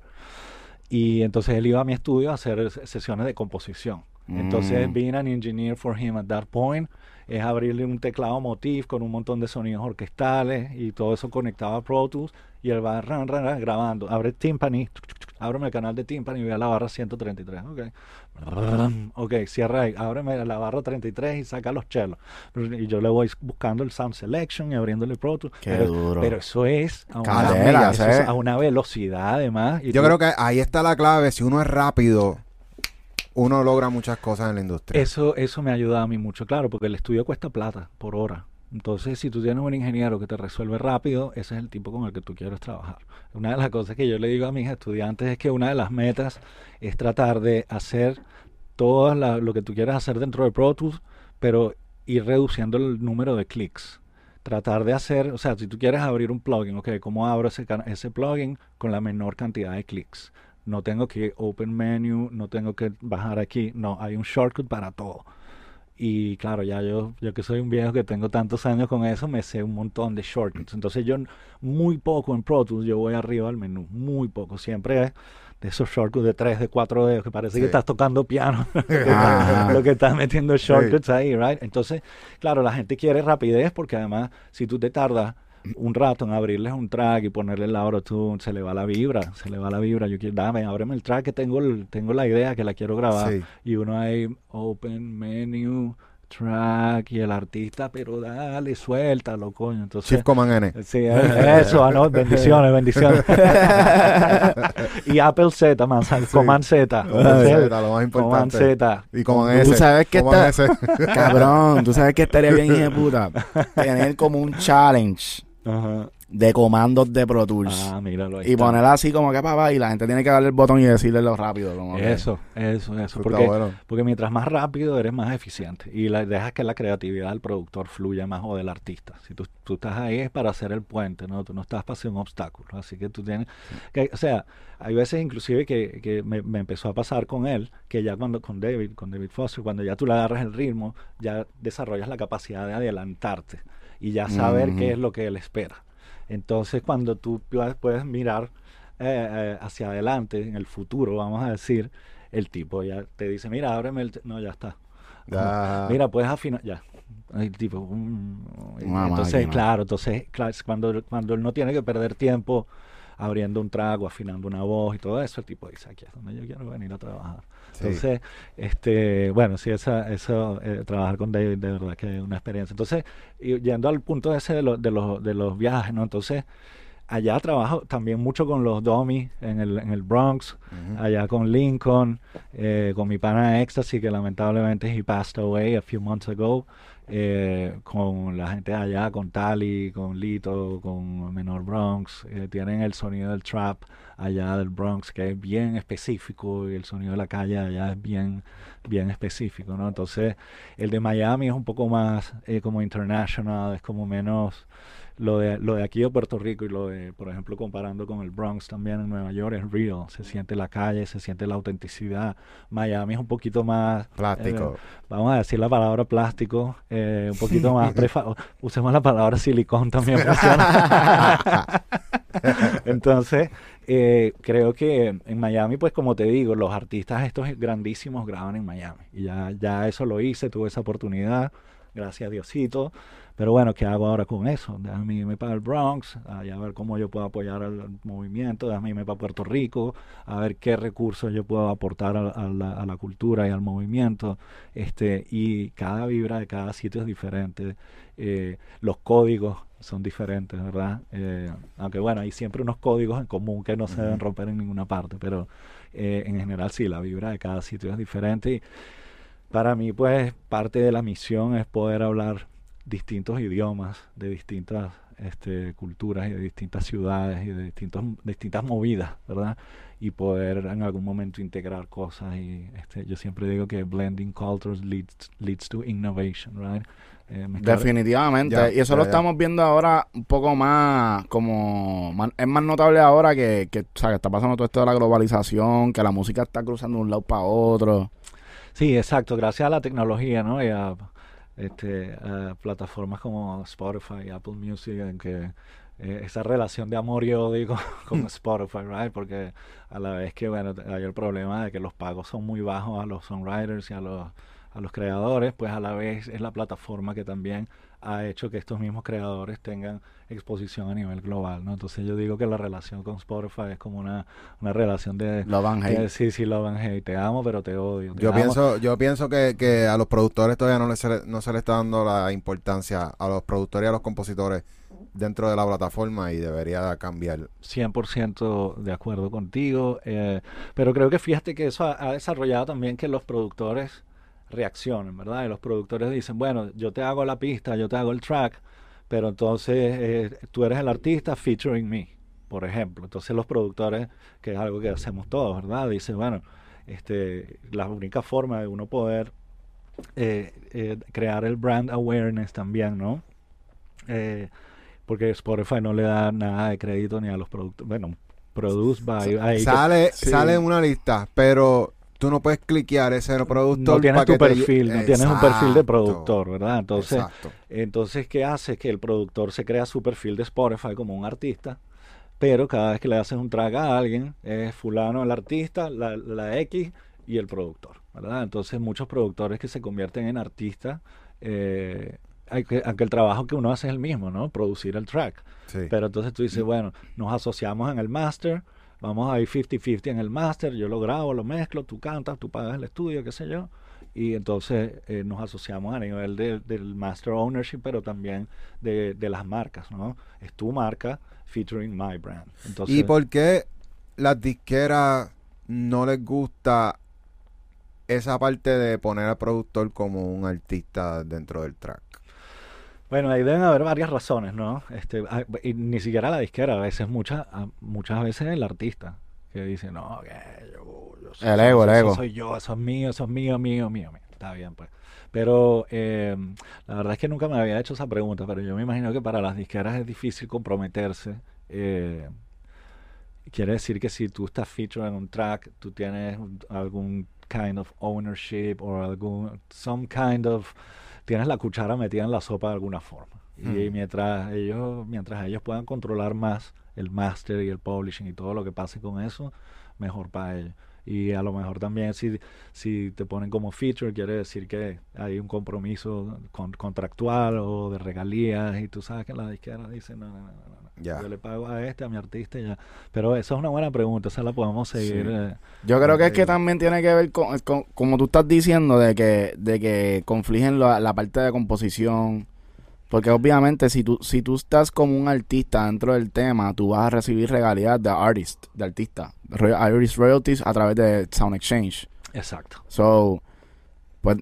Y entonces él iba a mi estudio a hacer sesiones de composición. Entonces, Mm. being an engineer for him at that point es abrirle un teclado Motif con un montón de sonidos orquestales y todo eso conectado a Pro Tools y él va ran, ran, ran, grabando. Abre Timpani, ábreme el canal de Timpani y a la barra 133. Ok, ok, cierra ahí, ábreme la barra 33 y saca los chelos. Y yo le voy buscando el Sound Selection y abriéndole Pro Tools. Qué pero, duro. pero eso es a una, eso es ¿sí? a una velocidad además. y Yo tú- creo que ahí está la clave. Si uno es rápido, uno logra muchas cosas en la industria. Eso, eso me ayuda a mí mucho, claro, porque el estudio cuesta plata por hora. Entonces, si tú tienes un ingeniero que te resuelve rápido, ese es el tipo con el que tú quieres trabajar. Una de las cosas que yo le digo a mis estudiantes es que una de las metas es tratar de hacer todo lo que tú quieras hacer dentro de Pro Tools, pero ir reduciendo el número de clics. Tratar de hacer, o sea, si tú quieres abrir un plugin, ok, ¿cómo abro ese, ese plugin con la menor cantidad de clics? No tengo que open menu, no tengo que bajar aquí, no, hay un shortcut para todo. Y claro, ya yo, yo que soy un viejo que tengo tantos años con eso, me sé un montón de shortcuts. Entonces yo muy poco en Pro Tools, yo voy arriba al menú, muy poco. Siempre es de esos shortcuts de 3, de 4 dedos, que parece Sí. que estás tocando piano, <laughs> lo que estás metiendo shortcuts ahí, right? Entonces, claro, la gente quiere rapidez porque además, si tú te tardas un rato en abrirles un track y ponerle el autotune, se le va la vibra, se le va la vibra. Yo quiero, dame, ábreme el track que tengo, el- tengo la idea que la quiero grabar. Sí. Y uno ahí, open menu, track, y el artista, pero dale, suéltalo, coño. Entonces, Chief Command N. Sí, eh, eso, ah, no, <laughs> bendiciones, bendiciones. <laughs> y Apple Z, man, Command Z. Command Z, lo más Command importante. Z. Y Command Tú S. sabes que Command está-. <laughs> Cabrón, tú sabes que estaría bien, hijo de puta. Tener como un challenge Ajá. de comandos de Pro Tools. Ah, míralo ahí. y está. ponerla así como que papá y la gente tiene que darle el botón y decirle lo rápido. Como que- Eso, eso, eso. Está Porque, bueno. porque mientras más rápido eres más eficiente y la, dejas que la creatividad del productor fluya más o del artista. Si tú, tú estás ahí es para hacer el puente, ¿no? Tú no estás para hacer un obstáculo. Así que tú tienes... Que, o sea, hay veces inclusive que, que me, me empezó a pasar con él, que ya cuando con David, con David Foster, cuando ya tú le agarras el ritmo, ya desarrollas la capacidad de adelantarte y ya saber qué es lo que él espera. Entonces, cuando tú puedes, mirar eh, eh, hacia adelante, en el futuro, vamos a decir, el tipo ya te dice, mira, ábreme el... te-". No, ya está. Ya. Mira, puedes afinar... Ya. El tipo... mm, entonces, máquina. claro, entonces, claro, cuando, cuando él no tiene que perder tiempo abriendo un trago, afinando una voz y todo eso, el tipo dice, aquí es donde yo quiero venir a trabajar. Sí. Entonces, este, bueno, sí, esa, eso, eh, trabajar con David de verdad que es una experiencia. Entonces, y yendo al punto ese de, lo- de, los, de los viajes, ¿no? Entonces, allá trabajo también mucho con los Dummies en el, en el Bronx, allá con Lincoln, eh, con mi pana Ecstasy, que lamentablemente he passed away a few months ago, eh, con la gente allá, con Tali, con Lito, con Menor Bronx, eh, tienen el sonido del trap allá del Bronx, que es bien específico, y el sonido de la calle allá es bien, bien específico, ¿no? Entonces, el de Miami es un poco más eh, como international, es como menos lo de, lo de aquí de Puerto Rico y lo de, por ejemplo, comparando con el Bronx también en Nueva York, es real, se siente la calle, se siente la autenticidad. Miami es un poquito más, Plástico. eh, vamos a decir la palabra plástico, eh, un poquito más, prefa- usemos la palabra silicón también. funciona. <laughs> Entonces, eh, creo que en Miami, pues como te digo, los artistas estos grandísimos graban en Miami. Y ya, ya eso lo hice, tuve esa oportunidad. gracias a Diosito. Pero bueno, ¿qué hago ahora con eso? Déjame irme para el Bronx, a ver cómo yo puedo apoyar al movimiento, déjame irme para Puerto Rico, a ver qué recursos yo puedo aportar a, la, cultura y al movimiento. Este, y cada vibra de cada sitio es diferente. Eh, los códigos son diferentes, ¿verdad? Eh, aunque bueno, hay siempre unos códigos en común que no se deben romper en ninguna parte, pero eh, en general sí, la vibra de cada sitio es diferente. Y para mí, pues, parte de la misión es poder hablar distintos idiomas de distintas este, culturas y de distintas ciudades y de distintos, distintas movidas, ¿verdad? Y poder en algún momento integrar cosas. Y este, yo siempre digo que blending cultures leads, leads to innovation, right? Eh, Definitivamente. y eso lo estamos viendo ahora un poco más, como, es más notable ahora que, que, o sea, que está pasando todo esto de la globalización, que la música está cruzando de un lado para otro. Sí, exacto. Gracias a la tecnología, ¿no? Y a, este, plataformas como Spotify y Apple Music, en que eh, esa relación de amor y odio <laughs> con, mm. Spotify, right? Porque a la vez que, bueno, hay el problema de que los pagos son muy bajos a los songwriters y a los a los creadores, pues a la vez es la plataforma que también ha hecho que estos mismos creadores tengan exposición a nivel global, ¿no? Entonces yo digo que la relación con Spotify es como una, una relación de... Love and hate. sí, sí, love and hate. Te amo, pero te odio. yo, Pienso, yo pienso que, que, a los productores todavía no, les, no se le está dando la importancia a los productores y a los compositores dentro de la plataforma y debería cambiar. 100% de acuerdo contigo, eh, pero creo que fíjate que eso ha desarrollado también que los productores reaccionen, ¿verdad? Y los productores dicen, bueno, yo te hago la pista, yo te hago el track, pero entonces eh, tú eres el artista featuring me, por ejemplo. Entonces los productores, que es algo que hacemos todos, ¿verdad? Dicen, bueno, este, la única forma de uno poder eh, eh, crear el brand awareness también, ¿no? porque Spotify no le da nada de crédito ni a los productores. Bueno, produce by... Sale, sale en una lista, pero tú no puedes cliquear ese productor. No tienes tu perfil, no tienes un perfil de productor, ¿verdad? Entonces, entonces, ¿qué hace? Que el productor se crea su perfil de Spotify como un artista, pero cada vez que le haces un track a alguien, es fulano el artista, la, la X y el productor, ¿verdad? Entonces, muchos productores que se convierten en artistas, eh, aunque el trabajo que uno hace es el mismo, ¿no? Producir el track. Pero entonces tú dices, bueno, nos asociamos en el master, vamos a ir 50-50 en el máster, yo lo grabo, lo mezclo, tú cantas, tú pagas el estudio, qué sé yo, y entonces eh, nos asociamos a nivel del master ownership, pero también de, las marcas, ¿no? Es tu marca featuring my brand. ¿Y por qué las disqueras no les gusta esa parte de poner al productor como un artista dentro del track? Bueno, ahí deben haber varias razones, ¿no? Este, ah, y ni siquiera la disquera, a veces, muchas, muchas veces el artista, que dice, no, que yo, soy, el ego, el ego. soy yo, eso es mío, eso es mío, mío, mío, mío. Está bien, pues. Pero eh, la verdad es que nunca me había hecho esa pregunta, pero yo me imagino que para las disqueras es difícil comprometerse. Eh, quiere decir que si tú estás featured en un track, tú tienes algún kind of ownership o algún, some kind of tienes la cuchara metida en la sopa de alguna forma. Y mientras ellos, mientras ellos puedan controlar más el master y el publishing y todo lo que pase con eso, mejor para ellos. Y a lo mejor también si, si te ponen como feature, quiere decir que hay un compromiso contractual o de regalías y tú sabes que la disquera dice, no, no, no, yo le pago a este, a mi artista ya. Pero eso es una buena pregunta, esa la podemos seguir. Eh, yo creo que es que también tiene que ver con, como tú estás diciendo, de que, de que confligen la, parte de composición. Porque obviamente si tú, si tú estás como un artista dentro del tema, tú vas a recibir regalías de artist, de artista. Artist royalties a través de Sound Exchange. Exacto. So, pues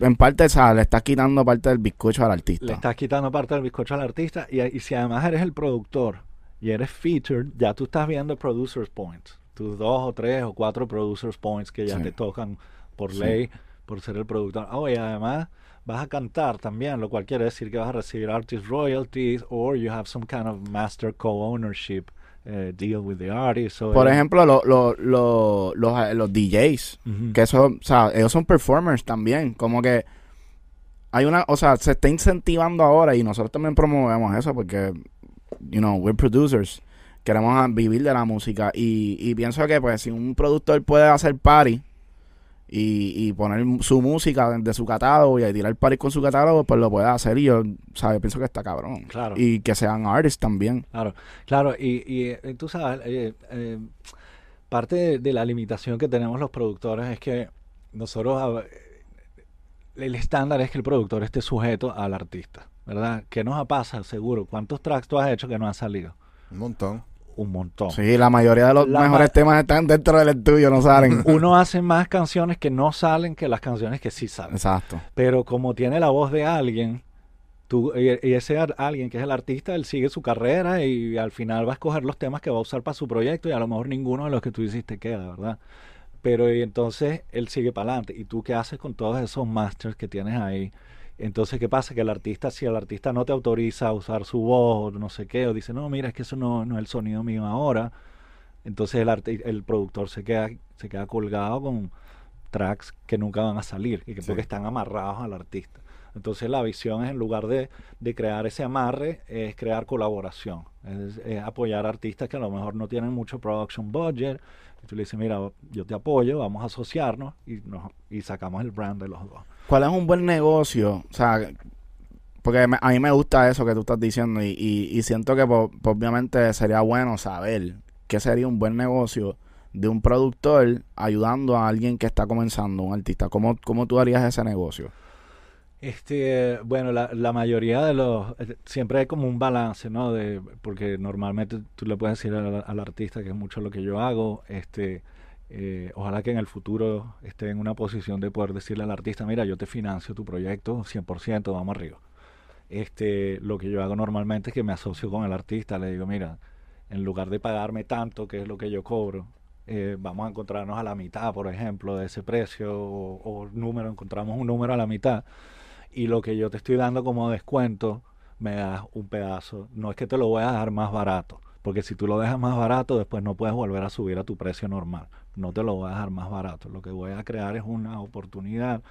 en parte, o le estás quitando parte del bizcocho al artista. Le estás quitando parte del bizcocho al artista y, si además eres el productor y eres featured, ya tú estás viendo producers points. Tus dos o tres o cuatro producers points que ya te tocan por ley por ser el productor. Oh, y además vas a cantar también, lo cual quiere decir que vas a recibir artist royalties or you have some kind of master co-ownership eh, deal with the artist. Por ejemplo, lo, lo, los, eh, los DJs, que eso, o sea, ellos son performers también, como que hay una, o sea, se está incentivando ahora y nosotros también promovemos eso porque, you know, we're producers, queremos vivir de la música y, y pienso que pues si un productor puede hacer party y, y poner su música de, su catálogo y tirar party con su catálogo, pues lo puede hacer. Y yo, ¿sabes? Pienso que está cabrón. Claro. Y que sean artists también. Claro, claro, y, y, eh, tú sabes, eh, eh, parte de, de la limitación que tenemos los productores es que nosotros, el estándar es que el productor esté sujeto al artista, ¿verdad? ¿Qué nos pasa? Seguro. ¿Cuántos tracks tú has hecho que no han salido? Un montón. Un montón. Sí, la mayoría de los La mejores ma- temas están dentro del estudio, no salen. <laughs> Uno hace más canciones que no salen que las canciones que sí salen. Exacto. Pero como tiene la voz de alguien, tú, y, ese alguien que es el artista, él sigue su carrera y al final va a escoger los temas que va a usar para su proyecto y a lo mejor ninguno de los que tú hiciste queda, ¿verdad? Pero y entonces él sigue para adelante. ¿Y tú qué haces con todos esos masters que tienes ahí? Entonces, ¿qué pasa? Que el artista, si el artista no te autoriza a usar su voz o no sé qué, o dice, no, mira, es que eso no, no es el sonido mío ahora, entonces el, arti- el productor se queda, se queda colgado con tracks que nunca van a salir y que Sí. porque están amarrados al artista. Entonces la visión es en lugar de, de crear ese amarre, es crear colaboración, es, apoyar artistas que a lo mejor no tienen mucho production budget. Y tú le dices, mira, yo te apoyo, vamos a asociarnos y, nos, y sacamos el brand de los dos. ¿Cuál es un buen negocio? O sea, porque a mí me gusta eso que tú estás diciendo y, y- y siento que po- obviamente sería bueno saber qué sería un buen negocio de un productor ayudando a alguien que está comenzando, un artista. ¿Cómo, cómo tú harías ese negocio? Este, bueno, la, la mayoría de los, eh, siempre hay como un balance, ¿no? De, porque normalmente tú le puedes decir al, al artista, que es mucho lo que yo hago, este, eh, ojalá que en el futuro esté en una posición de poder decirle al artista, mira, yo te financio tu proyecto 100%, vamos arriba. Este, lo que yo hago normalmente es que me asocio con el artista, le digo, mira, en lugar de pagarme tanto, que es lo que yo cobro, eh, vamos a encontrarnos a la mitad, por ejemplo, de ese precio, o, o número, encontramos un número a la mitad y lo que yo te estoy dando como descuento, me das un pedazo. No es que te lo voy a dejar más barato, porque si tú lo dejas más barato, después no puedes volver a subir a tu precio normal. No te lo voy a dejar más barato. Lo que voy a crear es una oportunidad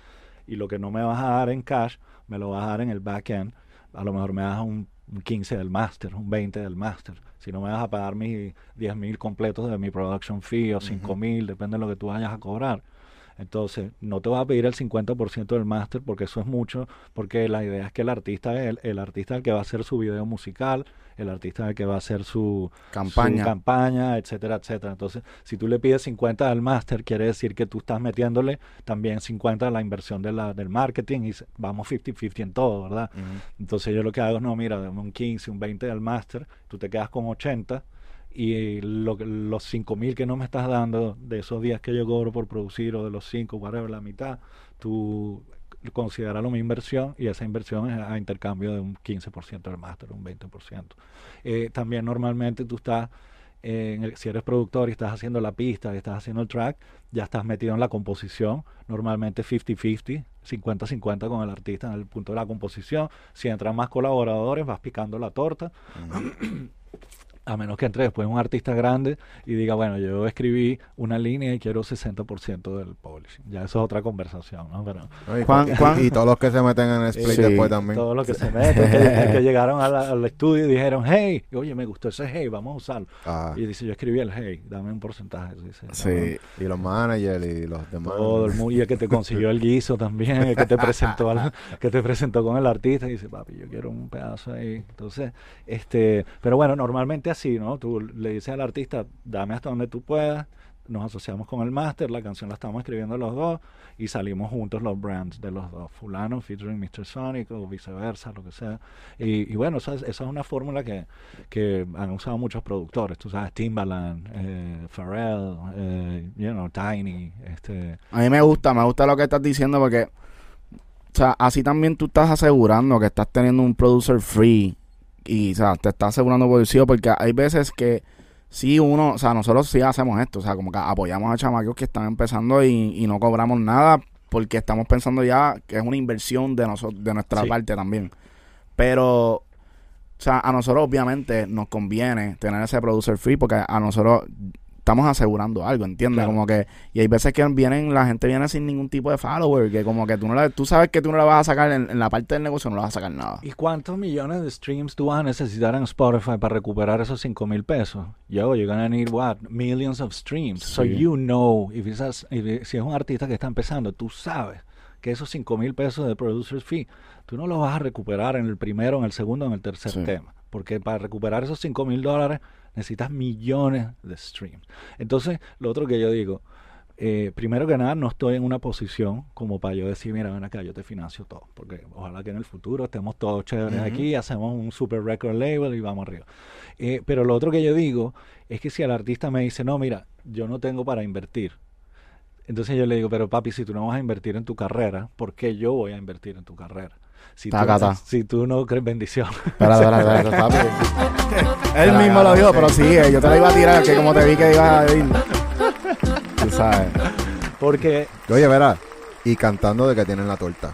y lo que no me vas a dar en cash, me lo vas a dar en el back-end. A lo mejor me das un, un 15 del máster, un 20 del máster. Si no me vas a pagar mis 10 mil completos de mi production fee o 5 mil, depende de lo que tú vayas a cobrar. Entonces, no te vas a pedir el 50% del máster porque eso es mucho, porque la idea es que el artista es el, el artista el que va a hacer su video musical, el artista el que va a hacer su Campaña. su campaña, etcétera, etcétera. Entonces, si tú le pides 50 al máster, quiere decir que tú estás metiéndole también 50 a la inversión de la, del marketing y vamos 50-50 en todo, ¿verdad? Entonces yo lo que hago es, no, mira, dame un 15, un 20 del máster, tú te quedas con 80 y lo, los 5 mil que no me estás dando de esos días que yo cobro por producir o de los 5, whatever, la mitad, tú consideralo mi inversión y esa inversión es a intercambio de un 15% del máster, un 20%. Eh, también normalmente tú estás, eh, en el- si eres productor y estás haciendo la pista y estás haciendo el track, ya estás metido en la composición, normalmente 50-50, 50-50 con el artista en el punto de la composición. Si entran más colaboradores, vas picando la torta. <clears throat> A menos que entre después un artista grande y diga, bueno, yo escribí una línea y quiero 60% del publishing. Ya eso es otra conversación, ¿no? Pero Juan- Juan- y todos los que se meten en el split Sí. después también. todo lo que se mete, que, que <laughs> llegaron la- al estudio y dijeron, hey, oye, me gustó ese hey, vamos a usarlo. Ah, Y dice, yo escribí el hey, dame un porcentaje. Dice, Sí. y los managers y los demás. Todo el mundo, y el que te consiguió el guiso también, el que te presentó al- <laughs> que te presentó con el artista, y dice, papi, yo quiero un pedazo ahí. Entonces, este, pero bueno, normalmente así, ¿no? Tú le dices al artista, dame hasta donde tú puedas, nos asociamos con el máster, la canción la estamos escribiendo los dos, y salimos juntos los brands de los dos, fulano featuring Mr. Sonic o viceversa, lo que sea. Y, y bueno, esa es, esa es una fórmula que, que han usado muchos productores, tú sabes, Timbaland, eh, Pharrell, eh, you know, Tiny, este... A mí me gusta, me gusta lo que estás diciendo porque, o sea, así también tú estás asegurando que estás teniendo un producer free y, o sea, te estás asegurando bolsillo porque hay veces que sí uno, o sea, nosotros sí hacemos esto, o sea, como que apoyamos a chamaquios que están empezando y, y no cobramos nada porque estamos pensando ya que es una inversión de nosotros, de nuestra Sí. parte también. Pero, o sea, a nosotros obviamente nos conviene tener ese producer free porque a nosotros estamos asegurando algo, ¿entiendes? Claro. Como que, y hay veces que vienen, la gente viene sin ningún tipo de follower, que como que tú no la, tú sabes que tú no la vas a sacar en, en la parte del negocio, no la vas a sacar nada. ¿Y cuántos millones de streams tú vas a necesitar en Spotify para recuperar esos 5 mil pesos? Yo, you're gonna need what? Millions of streams. So you know, if it's a- if- si es un artista que está empezando, tú sabes que esos 5 mil pesos de producer's fee, tú no los vas a recuperar en el primero, en el segundo, en el tercer Sí. tema. Porque para recuperar esos 5 mil dólares necesitas millones de streams. Entonces, lo otro que yo digo, eh, primero que nada, no estoy en una posición como para yo decir, mira, ven acá, yo te financio todo. Porque ojalá que en el futuro estemos todos chéveres aquí, hacemos un super record label y vamos arriba. Eh, pero lo otro que yo digo es que si el artista me dice, no, mira, yo no tengo para invertir. Entonces yo le digo, pero papi, si tú no vas a invertir en tu carrera, ¿por qué yo voy a invertir en tu carrera? Si, tú, si tú no crees bendición. <laughs> Papi. Él mismo lo dijo, sí. pero sigue, yo te la iba a tirar, que como te vi que ibas a ir. Tú sabes. Porque Oye, verá. Y cantando de que tienen la torta.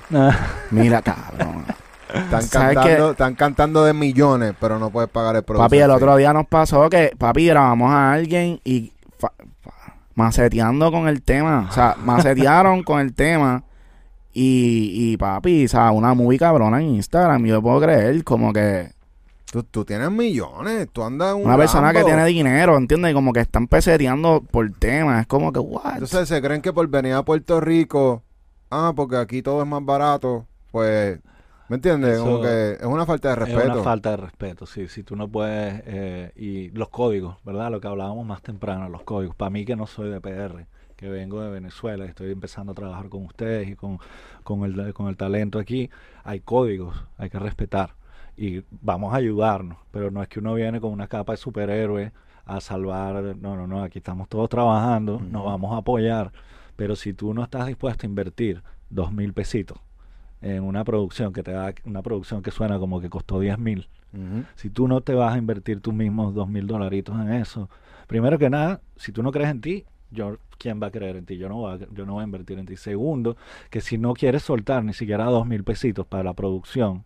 Mira, cabrón. Están ¿Sabes cantando, están cantando de millones, pero no puedes pagar el producto. Papi, el otro día nos pasó que, papi, grabamos a alguien y fa- fa- maceteando con el tema. O sea, macetearon con el tema. Y, y papi, o sea, una muy cabrona en Instagram. Yo puedo creer, como que Tú, tú tienes millones, tú andas en un una persona que tiene dinero, ¿entiendes? Y como que están peseteando por tema. Es como que, what? Entonces se creen que por venir a Puerto Rico, ah, porque aquí todo es más barato, pues, ¿me entiendes? Eso Como que es una falta de Es respeto. una falta de respeto, sí. Si tú no puedes. eh, y los códigos, ¿verdad? Lo que hablábamos más temprano, los códigos. Para mí, que no soy de PR, que vengo de Venezuela y estoy empezando a trabajar con ustedes y con, con, el, con el talento aquí, hay códigos, hay que respetar. Y vamos a ayudarnos. Pero no es que uno viene con una capa de superhéroe a salvar. No, no, no. Aquí estamos todos trabajando, nos vamos a apoyar. Pero si tú no estás dispuesto a invertir dos mil pesitos en una producción que te da una producción que suena como que costó 10 mil, si tú no te vas a invertir tus mismos dos mil dolaritos en eso, primero que nada, si tú no crees en ti, yo, ¿quién va a creer en ti? Yo no voy a, yo no voy a invertir en ti. Segundo, que si no quieres soltar ni siquiera dos mil pesitos para la producción,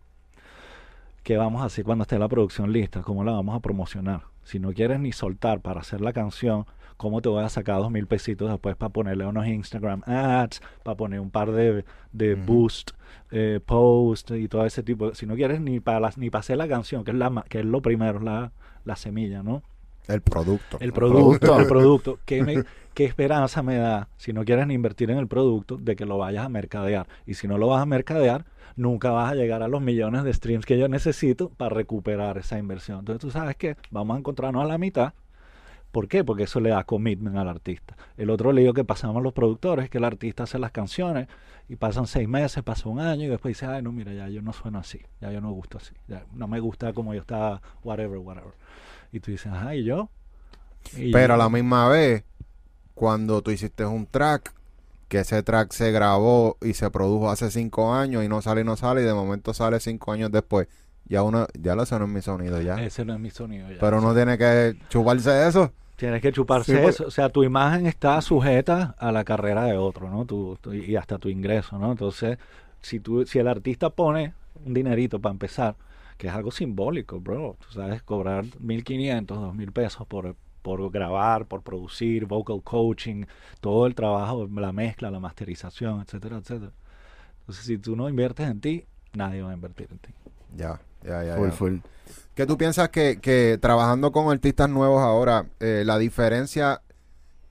¿qué vamos a hacer cuando esté la producción lista? ¿Cómo la vamos a promocionar? Si no quieres ni soltar para hacer la canción, ¿cómo te voy a sacar dos mil pesitos después para ponerle unos Instagram ads, para poner un par de, de boost, eh, post y todo ese tipo? Si no quieres ni para las, ni para hacer la canción, que es la que es lo primero, la, la semilla, ¿no? El producto. El producto, producto. el producto. ¿Qué, me- <laughs> qué esperanza me da si no quieres ni invertir en el producto de que lo vayas a mercadear? Y si no lo vas a mercadear, nunca vas a llegar a los millones de streams que yo necesito para recuperar esa inversión. Entonces tú sabes que vamos a encontrarnos a la mitad. ¿Por qué? Porque eso le da commitment al artista. El otro lío que pasamos los productores es que el artista hace las canciones y pasan seis meses, pasa un año y después dice, ay, no, mira, ya yo no sueno así, ya yo no gusto así, ya no me gusta como yo estaba, whatever, whatever. Y tú dices, ajá, ¿y yo? Y Pero a la misma vez, cuando tú hiciste un track, que ese track se grabó y se produjo hace cinco años y no sale y no sale y de momento sale cinco años después, ya uno, ya lo sonó en mi sonido ya. Ese no es mi sonido ya. Pero uno tiene que chuparse eso. Tienes que chuparse Sí, pues. eso. O sea, tu imagen está sujeta a la carrera de otro, ¿no? Tu, tu- y hasta tu ingreso, ¿no? Entonces, si, tú, si el artista pone un dinerito para empezar, que es algo simbólico, bro. Tú sabes, cobrar 1.500, 2.000 pesos por, por grabar, por producir, vocal coaching, todo el trabajo, la mezcla, la masterización, etcétera, etcétera. Entonces, si tú no inviertes en ti, nadie va a invertir en ti. Ya, ya, ya. Full, ya. full. ¿Qué tú piensas que, que trabajando con artistas nuevos ahora, eh, la diferencia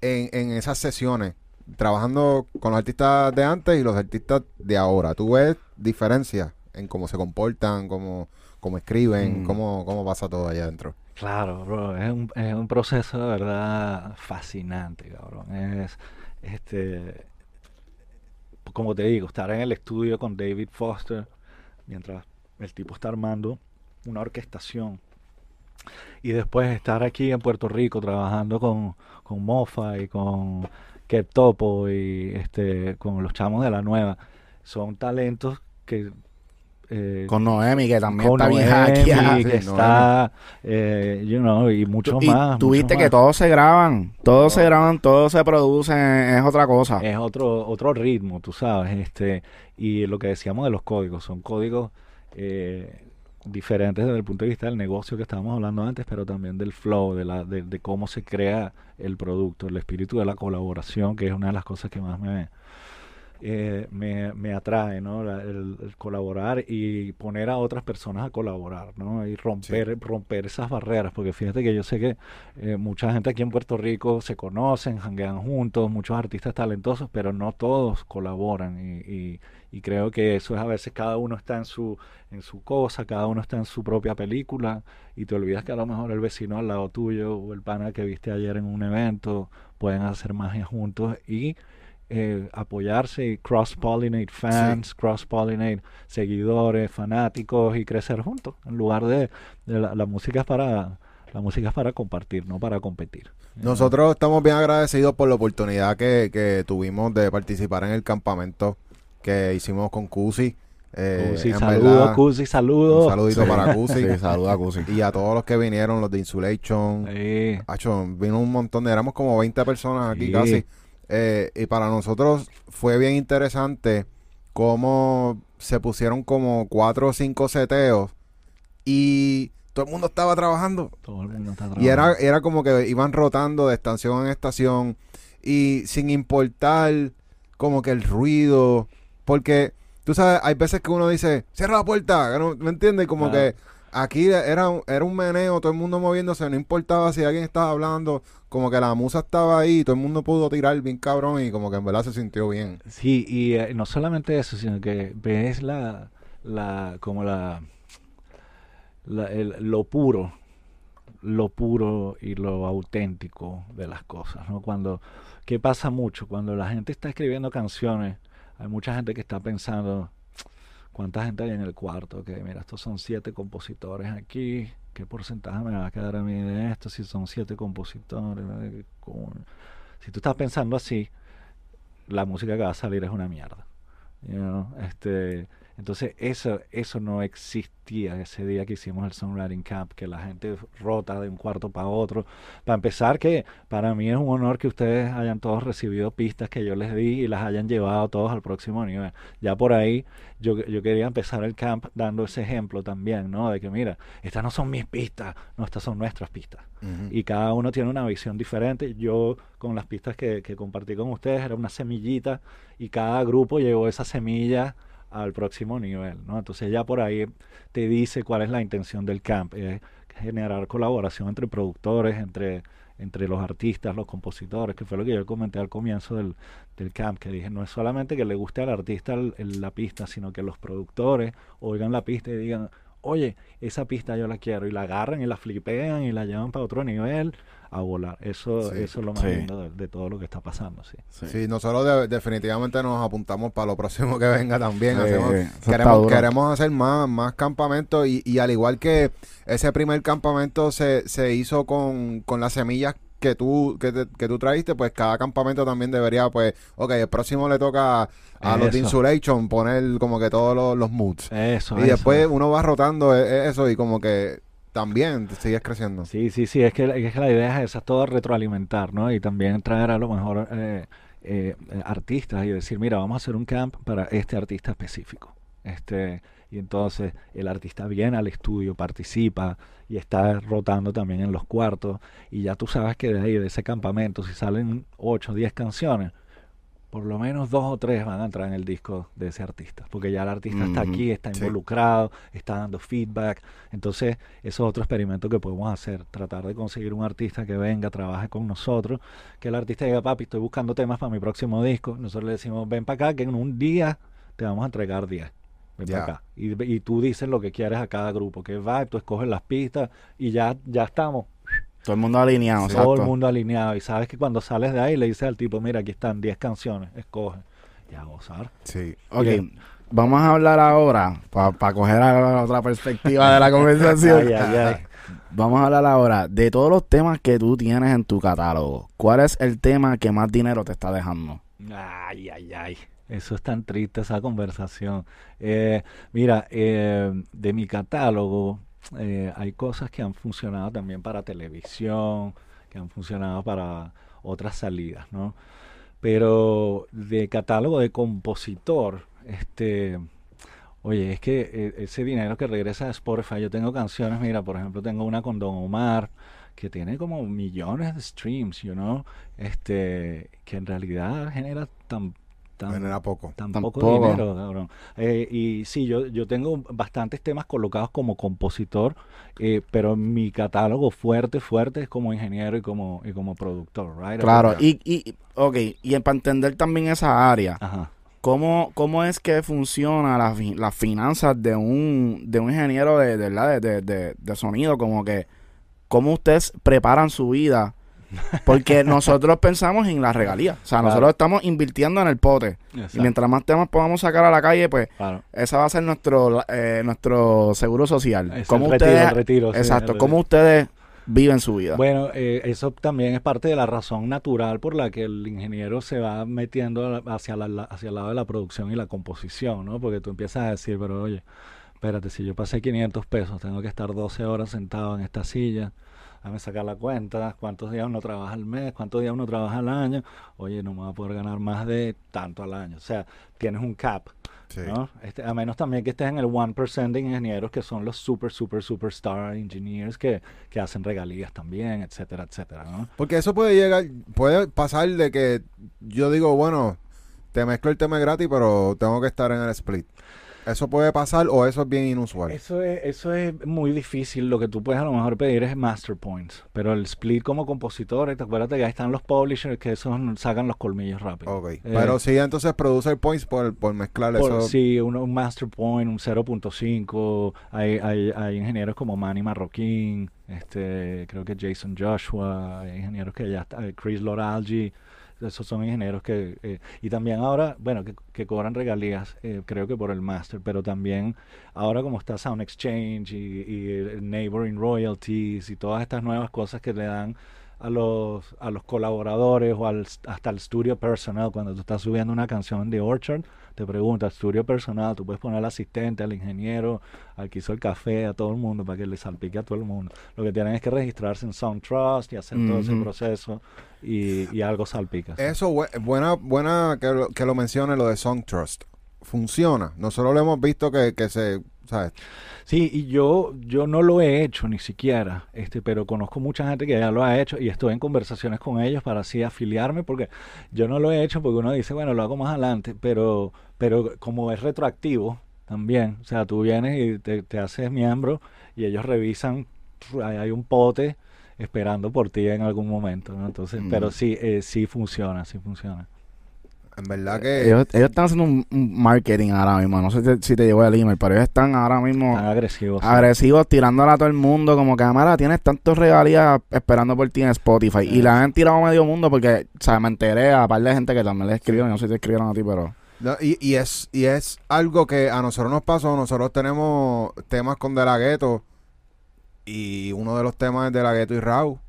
en, en esas sesiones, trabajando con los artistas de antes y los artistas de ahora, ¿tú ves diferencia en cómo se comportan, cómo, cómo escriben, Mm. cómo, cómo pasa todo allá adentro? Claro, bro, es un, es un proceso de verdad fascinante, cabrón. Es, este, como te digo, estar en el estudio con David Foster mientras el tipo está armando una orquestación y después estar aquí en Puerto Rico trabajando con, con Mofa y con Kev Topo y este, con los chamos de la nueva. Son talentos que... eh, Con Noemi, que también con está bien hackeada. que Sí, está, eh, you know, y mucho Y más. tú mucho viste que todos se graban, todos se graban, todos se producen, es otra cosa. es otro otro ritmo, tú sabes, este y lo que decíamos de los códigos, son códigos eh, diferentes desde el punto de vista del negocio que estábamos hablando antes, pero también del flow, de, la, de, cómo se crea el producto, el espíritu de la colaboración, que es una de las cosas que más me, eh, me, me, atrae, ¿no? el, colaborar y poner a otras personas a colaborar, ¿no? Y romper, romper esas barreras, porque fíjate que yo sé que eh, mucha gente aquí en Puerto Rico se conocen, janguean juntos, muchos artistas talentosos, pero no todos colaboran y, y, creo que eso es a veces cada uno está en su, en su cosa, cada uno está en su propia película y te olvidas que a lo mejor el vecino al lado tuyo o el pana que viste ayer en un evento pueden hacer magia juntos y eh, apoyarse y cross-pollinate fans, cross-pollinate seguidores, fanáticos y crecer juntos. En lugar de, la, música es para la música es para compartir, no para competir. Nosotros estamos bien agradecidos por la oportunidad que, tuvimos de participar en el campamento que hicimos con Cusi. Eh, saludos, Cusi, saludos. Un saludito para Cusi. a Cusi. Y a todos los que vinieron, los de Insulation. vino un montón de, éramos como 20 personas aquí casi. Eh, y para nosotros fue bien interesante cómo se pusieron como cuatro o cinco seteos y todo el mundo estaba trabajando. Todo el mundo estaba trabajando. Y era, era como que iban rotando de estación en estación y sin importar como que el ruido, porque tú sabes, hay veces que uno dice, cierra la puerta, ¿me entiendes? Como que aquí era, era un meneo, todo el mundo moviéndose, no importaba si alguien estaba hablando, como que la musa estaba ahí, todo el mundo pudo tirar bien cabrón y como que en verdad se sintió bien. Sí, y eh, no solamente eso, sino que ves la, la como la, lo puro, lo puro y lo auténtico de las cosas, ¿no? Cuando, ¿qué pasa mucho? Cuando la gente está escribiendo canciones, hay mucha gente que está pensando, ¿Cuánta gente hay en el cuarto? Que mira, estos son siete compositores aquí. ¿Qué porcentaje me va a quedar a mí de esto si son siete compositores? Si tú estás pensando así, la música que va a salir es una mierda. este, entonces eso, eso no existía ese día que hicimos el Songwriting Camp, que la gente rota de un cuarto para otro. Para empezar, que para mí es un honor que ustedes hayan todos recibido pistas que yo les di y las hayan llevado todos al próximo nivel. Ya por ahí yo, yo quería empezar el camp dando ese ejemplo también, ¿no? De que mira, estas no son mis pistas, no, estas son nuestras pistas. Y cada uno tiene una visión diferente. Yo con las pistas que, que compartí con ustedes era una semillita y cada grupo llevó esa semilla al próximo nivel, ¿no? Entonces ya por ahí te dice cuál es la intención del camp, es generar colaboración entre productores, entre, entre los artistas, los compositores, que fue lo que yo comenté al comienzo del, del camp, que dije, no es solamente que le guste al artista la pista, sino que los productores oigan la pista y digan, oye, esa pista yo la quiero, y la agarran y la flipean y la llevan para otro nivel a volar. Eso, eso es lo más lindo de, todo lo que está pasando, sí. Sí, nosotros definitivamente nos apuntamos para lo próximo que venga también. queremos, queremos hacer más, más campamentos y, y al igual que ese primer campamento se, se hizo con, con las semillas que tú, que, que, tú traíste, pues cada campamento también debería, pues, ok, el próximo le toca a los de Insulation poner como que todos los, moods. Eso, y después uno va rotando e, e, eso y como que también sigues creciendo. Sí, sí, sí, es que, es que la idea es esa, todo retroalimentar, ¿no? Y también traer a lo mejor eh, eh, artistas y decir, mira, vamos a hacer un camp para este artista específico. Este, y entonces el artista viene al estudio, participa y está rotando también en los cuartos. Y ya tú sabes que de ahí, de ese campamento, si salen 8 o 10 canciones, por lo menos dos o tres van a entrar en el disco de ese artista, porque ya el artista está aquí, está involucrado, está dando feedback. Entonces, eso es otro experimento que podemos hacer, tratar de conseguir un artista que venga, trabaje con nosotros, que el artista diga, papi, estoy buscando temas para mi próximo disco. Nosotros le decimos, ven para acá, que en un día te vamos a entregar 10. Ven para acá. Y, tú dices lo que quieres a cada grupo, que va, tú escoges las pistas y ya, ya estamos todo el mundo alineado, Todo el mundo alineado. Y sabes que cuando sales de ahí le dices al tipo, mira, aquí están 10 canciones, escoge. Y a gozar. Sí. Ok, vamos a hablar ahora, para coger a otra perspectiva de la <laughs> conversación. Vamos a hablar ahora de todos los temas que tú tienes en tu catálogo. ¿Cuál es el tema que más dinero te está dejando? Ay, ay, ay. Eso es tan triste, esa conversación. Eh, mira, eh, de mi catálogo, eh, hay cosas que han funcionado también para televisión, que han funcionado para otras salidas, ¿no? Pero de catálogo de compositor, este, Oye, es que eh, ese dinero que regresa de Spotify, yo tengo canciones, mira, por ejemplo, tengo una con Don Omar que tiene como millones de streams, you know, este, que en realidad genera tan tan, Genera poco. tan Tan poco poco. dinero, cabrón. Eh, y sí, yo, yo tengo bastantes temas colocados como compositor, eh, pero mi catálogo fuerte, fuerte es como ingeniero y como, y como productor, right? Claro, y, y, ok, y para entender también esa área, Ajá. ¿cómo, cómo es que funciona la las finanzas de un, de un ingeniero de, de, de- de- de sonido? Como que, ¿cómo ustedes preparan su vida? Porque nosotros pensamos en la regalía. O sea, Claro. nosotros estamos invirtiendo en el pote. Y mientras más temas podamos sacar a la calle, pues Claro. esa va a ser nuestro eh, nuestro seguro social. Es ¿Cómo el retiro, ustedes, el retiro, sí, exacto, el cómo ustedes viven su vida? Bueno, eh, eso también es parte de la razón natural por la que el ingeniero se va metiendo hacia, la- hacia el lado de la producción y la composición, ¿no? Porque tú empiezas a decir, pero oye, espérate, si yo pasé 500 pesos, tengo que estar 12 horas sentado en esta silla, déjame sacar la cuenta, cuántos días uno trabaja al mes, cuántos días uno trabaja al año, oye, no me va a poder ganar más de tanto al año. O sea, tienes un cap. Sí. ¿no? Este, a menos también que estés en el 1% de ingenieros que son los super, super, superstar engineers que, que hacen regalías también, etcétera, etcétera, ¿no? Porque eso puede llegar, puede pasar de que yo digo, bueno, te mezclo el tema gratis, pero tengo que estar en el split. ¿Eso puede pasar o eso es bien inusual? Eso es, eso es muy difícil. Lo que tú puedes a lo mejor pedir es master points. Pero el split como compositor, te acuérdate que ahí están los publishers que esos sacan los colmillos rápido. Ok. Eh, pero sí, entonces producer points por, por mezclar Por- eso. sí, un Master Point, un 0.5. Hay, hay, hay ingenieros como Manny Marroquín, este, creo que Jason Joshua, hay ingenieros que ya está, eh, Chris Loralgi. Esos son ingenieros que. eh, y también ahora, bueno, que, que cobran regalías, eh, creo que por el Master, pero también ahora como está Sound Exchange y, Neighboring Royalties y todas estas nuevas cosas que le dan a los, a los colaboradores o al, hasta el studio personal. Cuando tú estás subiendo una canción de Orchard, te pregunta, estudio personal, tú puedes poner al asistente, al ingeniero, al que hizo el café, a todo el mundo, para que le salpique a todo el mundo. Lo que tienen es que registrarse en Sound Trust y hacer todo ese proceso y, y algo salpica. ¿sí? Eso, bu- buena, buena que lo, que lo mencione lo de Song Trust. Funciona. Nosotros lo hemos visto que, que se, ¿sabes? Sí, y yo, yo no lo he hecho ni siquiera, este, pero conozco mucha gente que ya lo ha hecho y estoy en conversaciones con ellos para así afiliarme, porque yo no lo he hecho porque uno dice, bueno, lo hago más adelante, pero, pero como es retroactivo también, o sea, tú vienes y te, te haces miembro y ellos revisan, hay, hay un pote esperando por ti en algún momento, ¿no? Entonces, Mm. pero sí, eh, sí funciona, sí funciona. En verdad que... Ellos, ellos están haciendo un, un marketing ahora mismo. No sé si te, si te llegó el email, pero ellos están ahora mismo agresivos. sí. agresivos tirándola a todo el mundo. Como que, mira, tienes tantos regalías esperando por ti en Spotify. Y la han tirado a medio mundo porque, o sea, me enteré a par de gente que también le escribieron. No sé si te escribieron a ti, pero. No, y, y es y es algo que a nosotros nos pasó. Nosotros tenemos temas con De La Ghetto y uno de los temas es De La Ghetto y Raúl.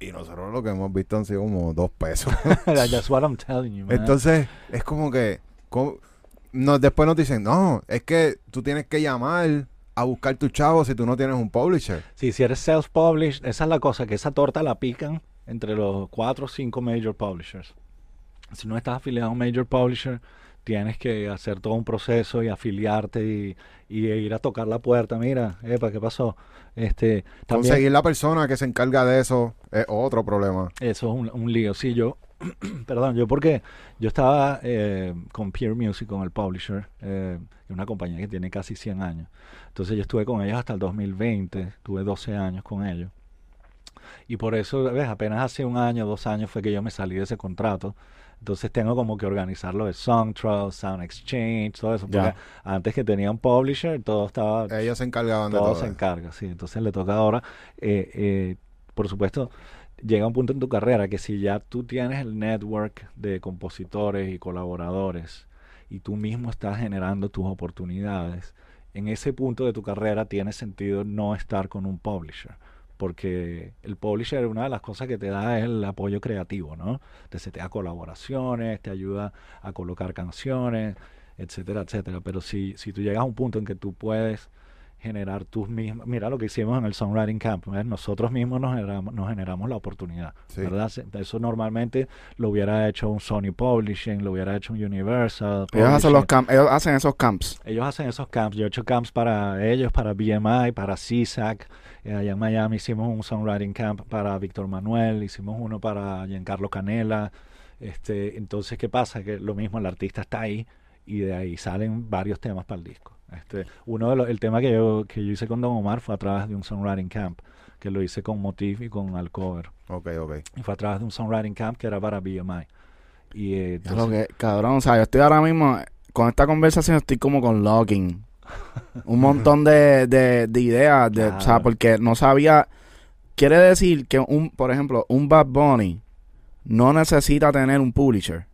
Y nosotros lo que hemos visto han sido como dos pesos. <laughs> That's what I'm telling you, man. Entonces, es como que como- nos, después nos dicen, no, es que tú tienes que llamar a buscar tu chavo si tú no tienes un publisher. Sí, si eres self-published, esa es la cosa, que esa torta la pican entre los cuatro o cinco major publishers. Si no estás afiliado a un major publisher, tienes que hacer todo un proceso y afiliarte y, y ir a tocar la puerta. Mira, epa, ¿qué pasó? Este, también, Conseguir la persona que se encarga de eso es otro problema. Eso es un, un lío. Sí, yo, <clears throat> perdón, yo porque yo estaba eh, con Peer Music, con el publisher, eh, una compañía que tiene casi 100 años. Entonces yo estuve con ellos hasta el 2020, tuve 12 años con ellos. Y por eso, ves, apenas hace un año, dos años fue que yo me salí de ese contrato. Entonces tengo como que organizar lo de Songtrust, Sound Exchange, todo eso. Porque Ya. antes que tenía un publisher, todo estaba Ellos se encargaban de todo todo. se eso. encarga, sí. Entonces le toca ahora, eh, eh, por supuesto, llega un punto en tu carrera que si ya tú tienes el network de compositores y colaboradores y tú mismo estás generando tus oportunidades, en ese punto de tu carrera tiene sentido no estar con un publisher. Porque el publisher, una de las cosas que te da es el apoyo creativo, ¿no? Te, te da colaboraciones, te ayuda a colocar canciones, etcétera, etcétera. Pero si, si tú llegas a un punto en que tú puedes generar tus mismas. Mira lo que hicimos en el Songwriting Camp. ¿ves? Nosotros mismos nos generamos, nos generamos la oportunidad. Sí. ¿verdad? Eso normalmente lo hubiera hecho un Sony Publishing, lo hubiera hecho un Universal. Ellos hacen, los camp- ellos hacen esos camps. Ellos hacen esos camps. Yo he hecho camps para ellos, para BMI, para CSAC. Eh, allá en Miami hicimos un songwriting camp para Víctor Manuel, hicimos uno para Giancarlo Canela. Este, entonces, ¿qué pasa? Que lo mismo, el artista está ahí y de ahí salen varios temas para el disco. Este, uno de los, el tema que yo, que yo hice con Don Omar fue a través de un songwriting camp, que lo hice con Motif y con Alcover. Ok, ok. Y fue a través de un songwriting camp que era para BMI. Y eh, Es lo entonces- que, cabrón, o sea, yo estoy ahora mismo, con esta conversación estoy como con locking. Un montón de, de, de ideas, de, o sea, porque no sabía, quiere decir que un, por ejemplo, un Bad Bunny no necesita tener un publisher.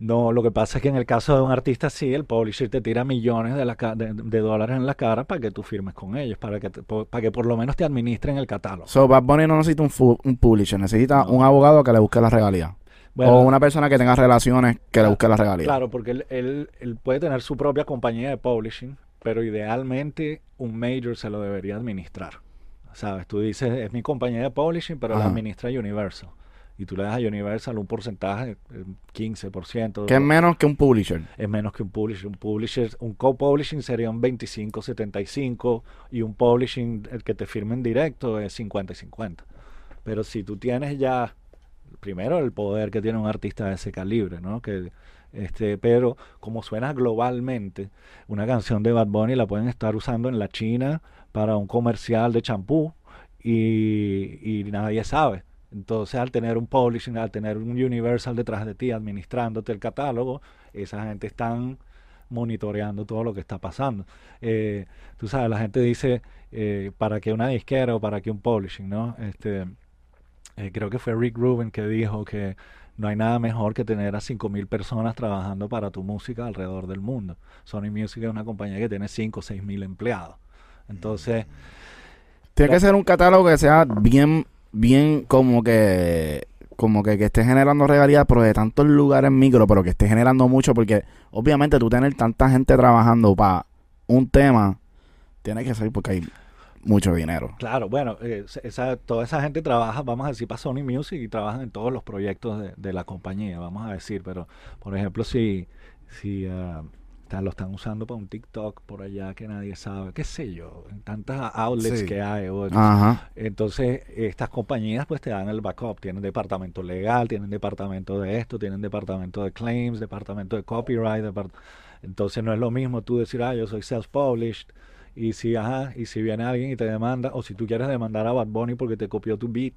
No, lo que pasa es que en el caso de un artista sí, el publisher te tira millones de, la ca- de, de dólares en la cara para que tú firmes con ellos, para que, te- para que por lo menos te administren el catálogo. So, Bad Bunny no necesita un, publisher, necesita No. un abogado que le busque la regalía. Bueno, o una persona que tenga relaciones que le Claro, busque la regalía. Claro, porque él, él- él puede tener su propia compañía de publishing, pero idealmente un major se lo debería administrar. ¿Sabes? Tú dices, es mi compañía de publishing, pero la Ajá. administra Universal. Y tú le das a Universal un porcentaje, eh, 15%. Que es menos que un publisher. es menos que un publisher. Un publisher, un co-publishing sería un 25-75 y un publishing, el que te firme en directo es 50 y 50. Pero si tú tienes ya, primero el poder que tiene un artista de ese calibre, ¿no? Que, este, pero como suena globalmente, una canción de Bad Bunny la pueden estar usando en la China para un comercial de champú y, nadie sabe. Entonces, al tener un publishing, al tener un Universal detrás de ti administrándote el catálogo, esa gente están monitoreando todo lo que está pasando. Eh, tú sabes, la gente dice, eh, ¿para qué una disquera o para qué un publishing? ¿no? Este, eh, creo que fue Rick Rubin que dijo que no hay nada mejor que tener a 5.000 personas trabajando para tu música alrededor del mundo. Sony Music es una compañía que tiene 5 o 6.000 empleados. Entonces, Tiene que ser un catálogo que sea bien, bien como que como que, que esté generando regalías, pero de tantos lugares micro, pero que esté generando mucho, porque obviamente tú tener tanta gente trabajando para un tema, tiene que ser porque hay mucho dinero. Claro, bueno, eh, esa, toda esa gente trabaja, vamos a decir, para Sony Music y trabajan en todos los proyectos de, de la compañía, vamos a decir, pero por ejemplo, si, si ta- lo están usando para un TikTok por allá que nadie sabe, qué sé yo, en tantas outlets Sí. que hay, o- entonces estas compañías pues te dan el backup, tienen departamento legal, tienen departamento de esto, tienen departamento de claims, departamento de copyright, depart- entonces no es lo mismo tú decir, ah, yo soy self-published, y si, ajá, y si viene alguien y te demanda, o si tú quieres demandar a Bad Bunny porque te copió tu beat,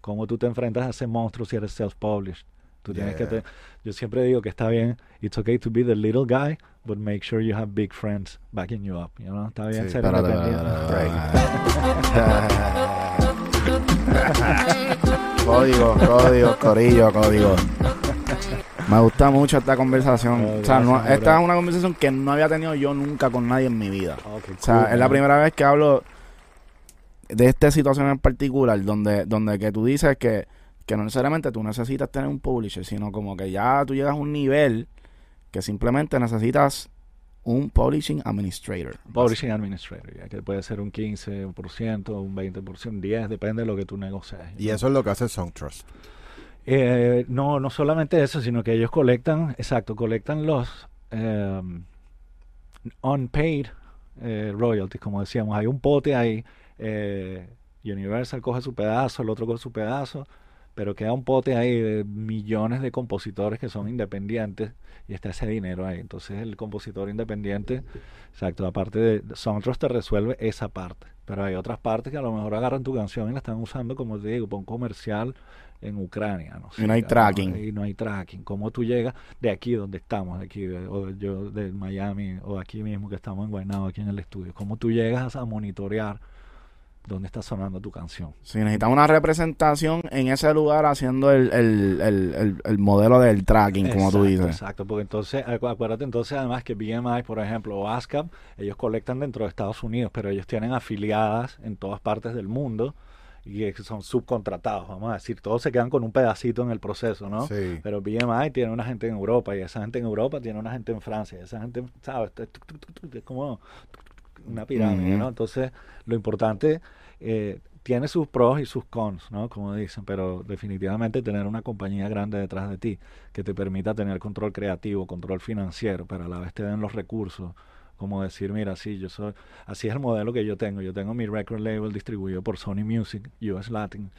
¿cómo tú te enfrentas a ese monstruo si eres self-published? Tú tienes que Yeah. te- yo siempre digo que está bien, it's okay to be the little guy, but make sure you have big friends backing you up, you know? Está bien Sí, ser independiente. <laughs> código, código, corillo, código. Me gusta mucho esta conversación. Oh, o sea, no- esta es una conversación que no había tenido yo nunca con nadie en mi vida. O sea, cool, es la primera vez que hablo de esta situación en particular, donde, donde que tú dices que, que no necesariamente tú necesitas tener un publisher, sino como que ya tú llegas a un nivel que simplemente necesitas un publishing administrator. Publishing Administrator, ya que puede ser un 15%, un 20%, un 10%, depende de lo que tú negocies. Y eso es lo que hace Songtrust. Eh, no, no solamente eso, sino que ellos colectan, exacto, colectan los eh, unpaid eh, royalties, como decíamos. Hay un pote ahí, eh, Universal coge su pedazo, el otro coge su pedazo, pero queda un pote ahí de millones de compositores que son independientes y está ese dinero ahí. Entonces el compositor independiente, exacto, aparte de Soundtrust te resuelve esa parte, pero hay otras partes que a lo mejor agarran tu canción y la están usando, como te digo, para un comercial en Ucrania. No sé, Y no hay tracking. Y no hay tracking. ¿Cómo tú llegas de aquí donde estamos, de aquí, de- o yo de Miami, o aquí mismo que estamos en Guaynabo, aquí en el estudio? ¿Cómo tú llegas a monitorear dónde está sonando tu canción? Si necesitas una representación en ese lugar haciendo el, el, el, el, el modelo del tracking, como tú dices. Exacto, porque entonces, acu- acuérdate entonces además que BMI, por ejemplo, o ASCAP, ellos colectan dentro de Estados Unidos, pero ellos tienen afiliadas en todas partes del mundo y que son subcontratados, vamos a decir, todos se quedan con un pedacito en el proceso, ¿no? Sí. Pero BMI tiene una gente en Europa y esa gente en Europa tiene una gente en Francia y esa gente, ¿sabes? Es como una pirámide. ¿no? Entonces, lo importante eh, tiene sus pros y sus cons, ¿no? Como dicen, pero definitivamente tener una compañía grande detrás de ti que te permita tener control creativo, control financiero, pero a la vez te den los recursos, como decir, mira, sí, yo soy, así es el modelo que yo tengo. Yo tengo mi record label distribuido por Sony Music, US Latin,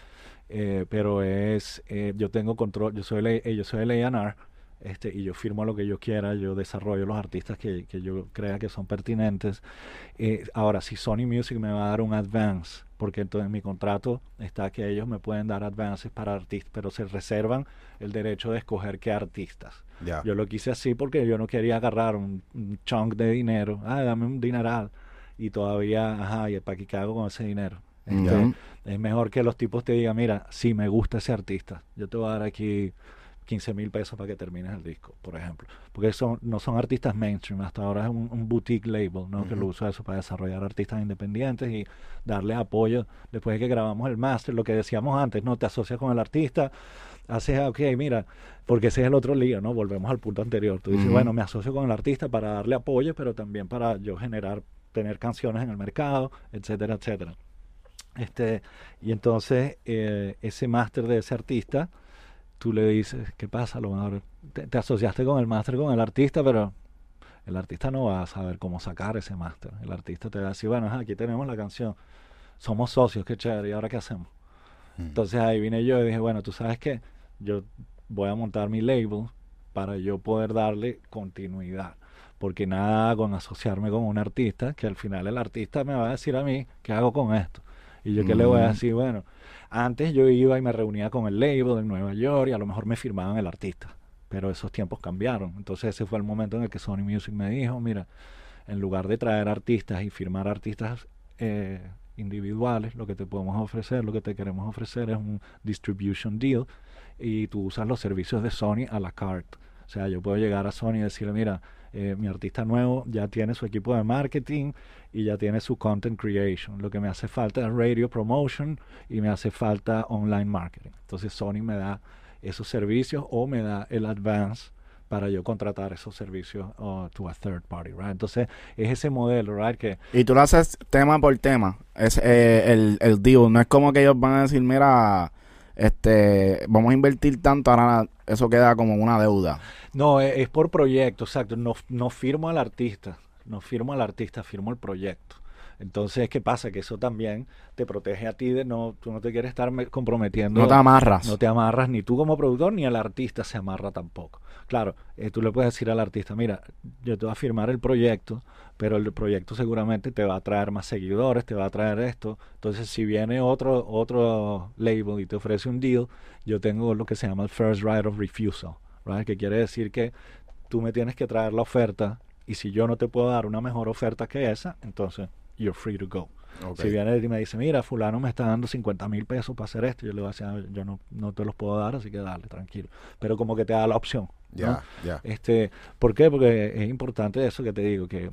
eh, pero es, eh, yo tengo control, yo soy A- yo soy el A&R, este, y yo firmo lo que yo quiera, yo desarrollo los artistas que, que yo crea que son pertinentes. Eh, ahora, si Sony Music me va a dar un advance, porque entonces en mi contrato está que ellos me pueden dar advances para artistas, pero se reservan el derecho de escoger qué artistas. Yo lo quise así porque yo no quería agarrar un, un chunk de dinero, ah, dame un dineral, y todavía, ajá, ¿y para qué hago con ese dinero? Este, es mejor que los tipos te digan, mira, sí, me gusta ese artista, yo te voy a dar aquí 15 mil pesos para que termines el disco, por ejemplo. Porque son, no son artistas mainstream, hasta ahora es un, un boutique label, ¿no? Que lo uso eso para desarrollar artistas independientes y darle apoyo después de que grabamos el máster, lo que decíamos antes, ¿no? Te asocias con el artista, haces, ok, mira, porque ese es el otro lío, ¿no? Volvemos al punto anterior. Tú dices, Ujú. bueno, me asocio con el artista para darle apoyo, pero también para yo generar, tener canciones en el mercado, etcétera, etcétera. Este, y entonces eh, ese máster de ese artista, tú le dices, ¿qué pasa? A lo mejor te, te asociaste con el máster, con el artista, pero el artista no va a saber cómo sacar ese máster. El artista te va a decir, bueno, aquí tenemos la canción, somos socios, qué chévere, ¿y ahora qué hacemos? Mm. Entonces ahí vine yo y dije, bueno, tú sabes qué, yo voy a montar mi label para yo poder darle continuidad. Porque nada hago en asociarme con un artista, que al final el artista me va a decir a mí, ¿qué hago con esto? Y yo qué le voy a Mm. decir, bueno, antes yo iba y me reunía con el label en Nueva York y a lo mejor me firmaban el artista. Pero esos tiempos cambiaron. Entonces ese fue el momento en el que Sony Music me dijo, mira, en lugar de traer artistas y firmar artistas eh, individuales, lo que te podemos ofrecer, lo que te queremos ofrecer es un distribution deal y tú usas los servicios de Sony a la carte. O sea, yo puedo llegar a Sony y decirle, mira, eh, mi artista nuevo ya tiene su equipo de marketing y ya tiene su content creation. Lo que me hace falta es radio promotion y me hace falta online marketing. Entonces Sony me da esos servicios o me da el advance para yo contratar esos servicios uh, to a third party, right? Entonces es ese modelo, right? Que Y tú lo haces tema por tema. Es eh, el, el deal. No es como que ellos van a decir, mira, este, vamos a invertir tanto, ahora eso queda como una deuda. No, e- es, por proyecto, exacto. No, no firmo al artista, no firmo al artista, firmo el proyecto. Entonces, ¿qué pasa? Que eso también te protege a ti de no, tú no te quieres estar me- comprometiendo. No te amarras. No te amarras ni tú como productor ni el artista se amarra tampoco. Claro, eh, tú le puedes decir al artista, mira, yo te voy a firmar el proyecto, pero el proyecto seguramente te va a traer más seguidores, te va a traer esto. Entonces, si viene otro otro label y te ofrece un deal, yo tengo lo que se llama el first right of refusal, right? que quiere decir que tú me tienes que traer la oferta y si yo no te puedo dar una mejor oferta que esa, entonces you're free to go. Si viene y me dice, mira, fulano me está dando 50 mil pesos para hacer esto, yo le voy a decir, "Ah, yo no, no te los puedo dar, así que dale, tranquilo. Pero como que te da la opción. ¿no? Ya, ya. Este, ¿Por qué? Porque es importante eso que te digo, que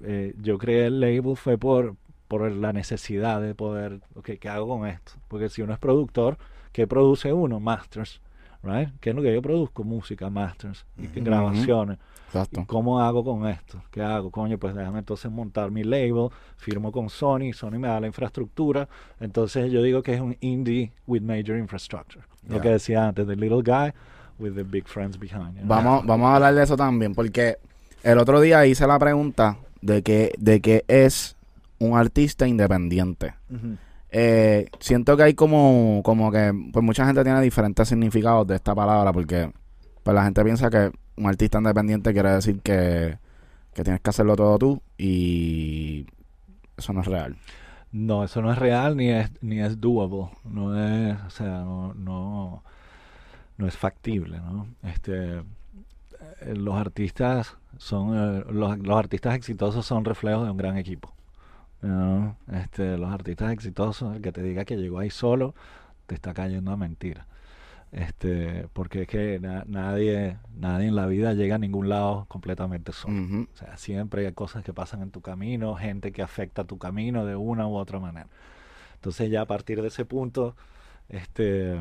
eh, yo creé el label fue por, por la necesidad de poder, ok, ¿qué hago con esto? Porque si uno es productor, ¿qué produce uno? Masters, right? ¿Qué es lo que yo produzco? Música, masters, y grabaciones. ¿Y Exacto. cómo hago con esto? ¿Qué hago? Coño, pues déjame entonces montar mi label, firmo con Sony, Sony me da la infraestructura, entonces yo digo que es un indie with major infrastructure. Lo que decía antes, the little guy with the big friends behind. you know? Vamos, vamos a hablar de eso también, porque el otro día hice la pregunta de que, de que es un artista independiente. Eh, siento que hay como, como que pues mucha gente tiene diferentes significados de esta palabra, porque pues la gente piensa que un artista independiente quiere decir que, que tienes que hacerlo todo tú y eso no es real. No, eso no es real ni es ni es doable, no es, o sea, no no, es factible, ¿no? Este eh, los artistas son eh, los, los artistas exitosos son reflejos de un gran equipo. ¿no? Este, los artistas exitosos, el que te diga que llegó ahí solo, te está cayendo a mentira. Este, porque es que na- nadie, nadie en la vida llega a ningún lado completamente solo. O sea, siempre hay cosas que pasan en tu camino, gente que afecta tu camino de una u otra manera. Entonces ya a partir de ese punto, este,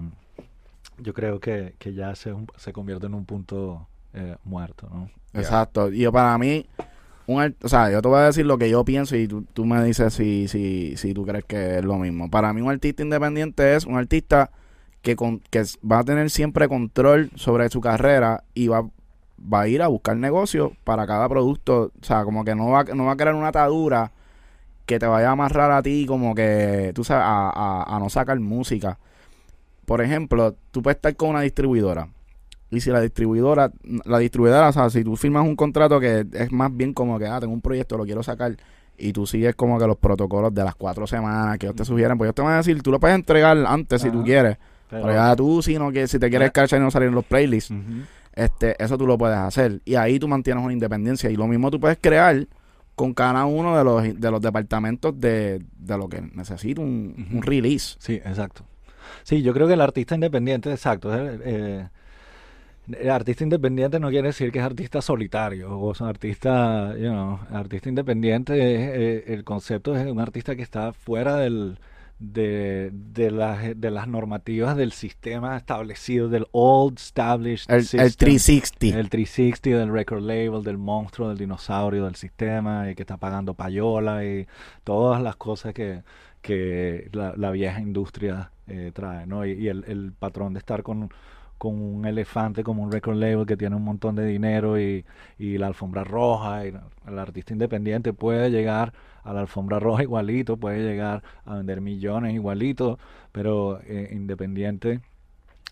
yo creo que, que ya se, se convierte en un punto eh, muerto, ¿no? Exacto. Y yo para mí, un o sea, yo te voy a decir lo que yo pienso y tú, tú me dices si, si, si tú crees que es lo mismo. Para mí un artista independiente es un artista que, con, que va a tener siempre control sobre su carrera y va, va a ir a buscar negocio para cada producto. O sea, como que no va, no va a crear una atadura que te vaya a amarrar a ti como que, tú sabes, a, a- a no sacar música. Por ejemplo, tú puedes estar con una distribuidora. Y si la distribuidora, la distribuidora, o sea, si tú firmas un contrato que es más bien como que, ah, tengo un proyecto, lo quiero sacar, y tú sigues como que los protocolos de las cuatro semanas que ellos te sugieren, pues ellos te van a decir, tú lo puedes entregar antes si tú quieres, Pero- ya tú, si no que si te quieres cachar y no salir en los playlists, este, eso tú lo puedes hacer. Y ahí tú mantienes una independencia. Y lo mismo tú puedes crear con cada uno de los, de los departamentos de, de lo que necesita un, un release. Sí, exacto. Sí, yo creo que el artista independiente, exacto. eh, el artista independiente no quiere decir que es artista solitario o es un artista, you know, artista independiente es, eh, el concepto es un artista que está fuera del, de, de, las, de las normativas del sistema establecido, del old established El, el system. 360. El 360 del record label, del monstruo, del dinosaurio, del sistema, y que está pagando payola y todas las cosas que, que la, la vieja industria eh, trae, ¿no? Y, y el, el patrón de estar con, con un elefante como un record label que tiene un montón de dinero y, y la alfombra roja, y el artista independiente puede llegar a la alfombra roja igualito, puede llegar a vender millones igualito, pero eh, independiente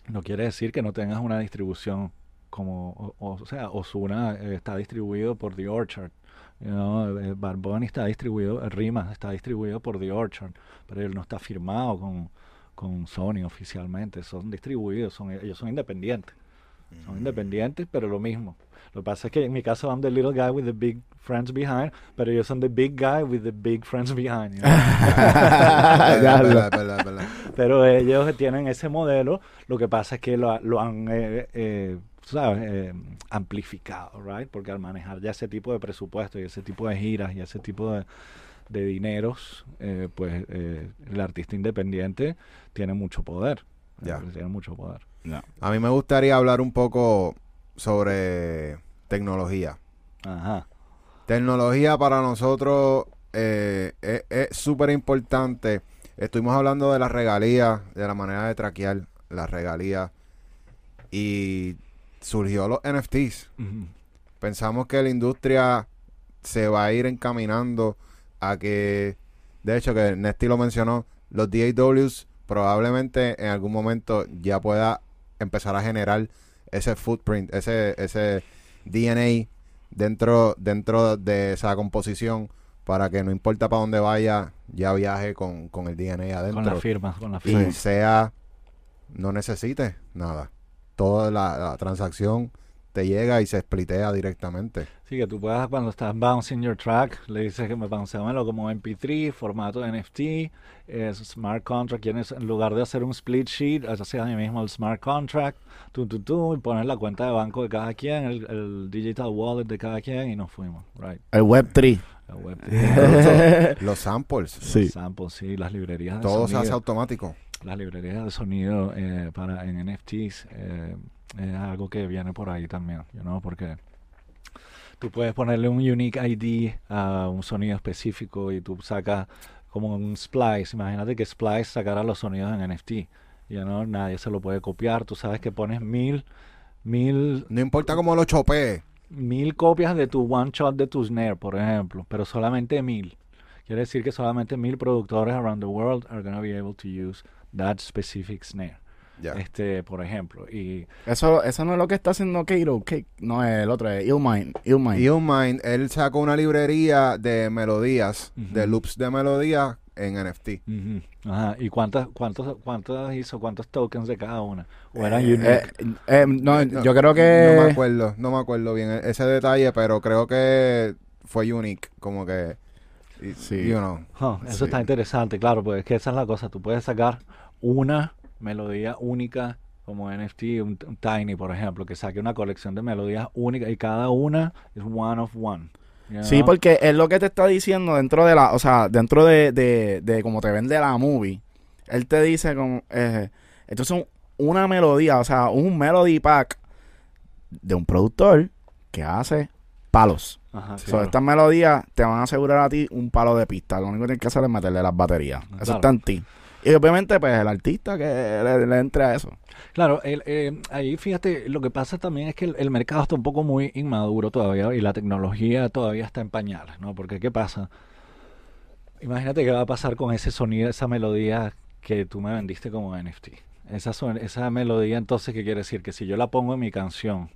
no quiere decir que no tengas una distribución como, o, o sea, Ozuna eh, está distribuido por The Orchard. You know, eh, Bad Bunny está distribuido, eh, Rimas está distribuido por The Orchard, pero él no está firmado con, con Sony oficialmente. Son distribuidos, son, ellos son independientes. Son independientes, pero lo mismo. Lo que pasa es que en mi caso I'm the little guy with the big friends behind, pero ellos son the big guy with the big friends behind. you know. Verdad, <laughs> Ya lo- verdad, verdad, verdad. Pero ellos tienen ese modelo, lo que pasa es que lo, lo han, eh, eh, ¿sabes? Eh, amplificado, right? Porque al manejar ya ese tipo de presupuesto y ese tipo de giras y ese tipo de, de dineros, eh, pues eh, el artista independiente tiene mucho poder. Ya. Tiene mucho poder. A mí me gustaría hablar un poco sobre tecnología. Ajá. Tecnología para nosotros eh, es- es súper importante. Estuvimos hablando de las regalías, de la manera de traquear las regalías. Y surgió los NFTs. Pensamos que la industria se va a ir encaminando a que, de hecho, que Nesty lo mencionó, los DAWs probablemente en algún momento ya pueda empezar a generar ese footprint, ese, ese DNA dentro, dentro de esa composición para que no importa para dónde vaya, ya viaje con, con el DNA adentro Con las firmas, con las y firmas. sea no necesite nada. Toda la, la transacción te llega y se splitea directamente. Sí, que tú puedas, cuando estás bouncing your track, le dices que me bounceamelo como MP3, formato NFT, es smart contract, quieres, en lugar de hacer un split sheet, haces ahí mismo el smart contract, tú, tú, tú, y pones la cuenta de banco de cada quien, el, el digital wallet de cada quien, y nos fuimos, right. El Web 3. La web, Incluso <laughs> los samples, Sí. samples, sí, las librerías de todo se sonido, hace automático. las librerías de sonido eh, para en NFTs eh, es algo que viene por ahí también, you know, porque tú puedes ponerle un unique ID a un sonido específico y tú sacas como un splice. Imagínate que Splice sacara los sonidos en NFT. Ya no, nadie se lo puede copiar. Tú sabes que pones mil, mil, No importa cómo lo chopee. mil copias de tu one shot de tu snare, por ejemplo, pero solamente mil. Quiere decir que solamente mil productores around the world are going to be able to use that specific snare. Este, por ejemplo, y Eso, eso no es lo que está haciendo Kato. Cake. No, es el otro, es Illmind. Illmind. Él sacó una librería de melodías, de loops de melodías en NFT. Ajá. ¿Y cuántas, cuántos, cuántos hizo? ¿Cuántos tokens de cada una? ¿O eran Eh, unique? Eh, eh, no, No, yo creo No me que... acuerdo, no me acuerdo bien e- ese detalle, pero creo que fue unique, como que, y- Sí. you know. Eso sí. está interesante, claro, pues es que esa es la cosa. Tú puedes sacar una melodía única como NFT, un, un Tiny, por ejemplo, que saque una colección de melodías únicas y cada una es one of one. you Sí, porque es lo que te está diciendo dentro de la, o sea, dentro de, de, de como te vende la movie. Él te dice como, eh, entonces un- una melodía, o sea, un melody pack de un productor que hace palos. Ajá, So, claro. estas melodías te van a asegurar a ti un palo de pista. Lo único que tienes que hacer es meterle las baterías. Eso está en ti. Y obviamente, pues, el artista que le, le entre a eso. Claro, eh, ahí fíjate, lo que pasa también es que el, mercado está un poco muy inmaduro todavía y la tecnología todavía está en pañales, ¿no? Porque ¿qué pasa? Imagínate qué va a pasar con ese sonido, esa melodía que tú me vendiste como NFT. Esa, esa melodía entonces, ¿qué quiere decir? Que si yo la pongo en mi canción,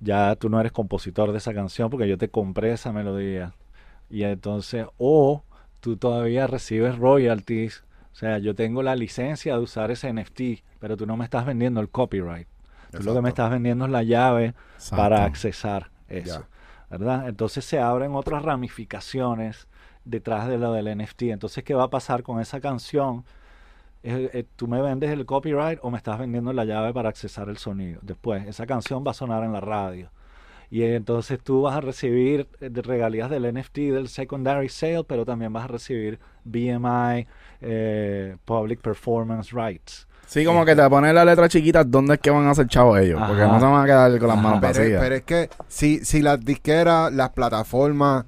ya tú no eres compositor de esa canción porque yo te compré esa melodía. Y entonces, o tú todavía recibes royalties. O sea, yo tengo la licencia de usar ese NFT, pero tú no me estás vendiendo el copyright. Tú lo que Exacto. me estás vendiendo es la llave para Exacto. accesar eso. Ya. ¿Verdad? Entonces se abren otras ramificaciones detrás de lo del NFT. Entonces, ¿qué va a pasar con esa canción? Eh, eh, ¿Tú me vendes el copyright o me estás vendiendo la llave para accesar el sonido? Después, esa canción va a sonar en la radio. Y entonces tú vas a recibir eh, regalías del NFT, del secondary sale, pero también vas a recibir BMI, eh, Public Performance Rights. Sí, como que te ponen la letra chiquita, ¿dónde es que van a hacer chavos ellos? Porque no se van a quedar con las Ajá. manos Pero, vacías. pero es que si, si las disqueras, las plataformas,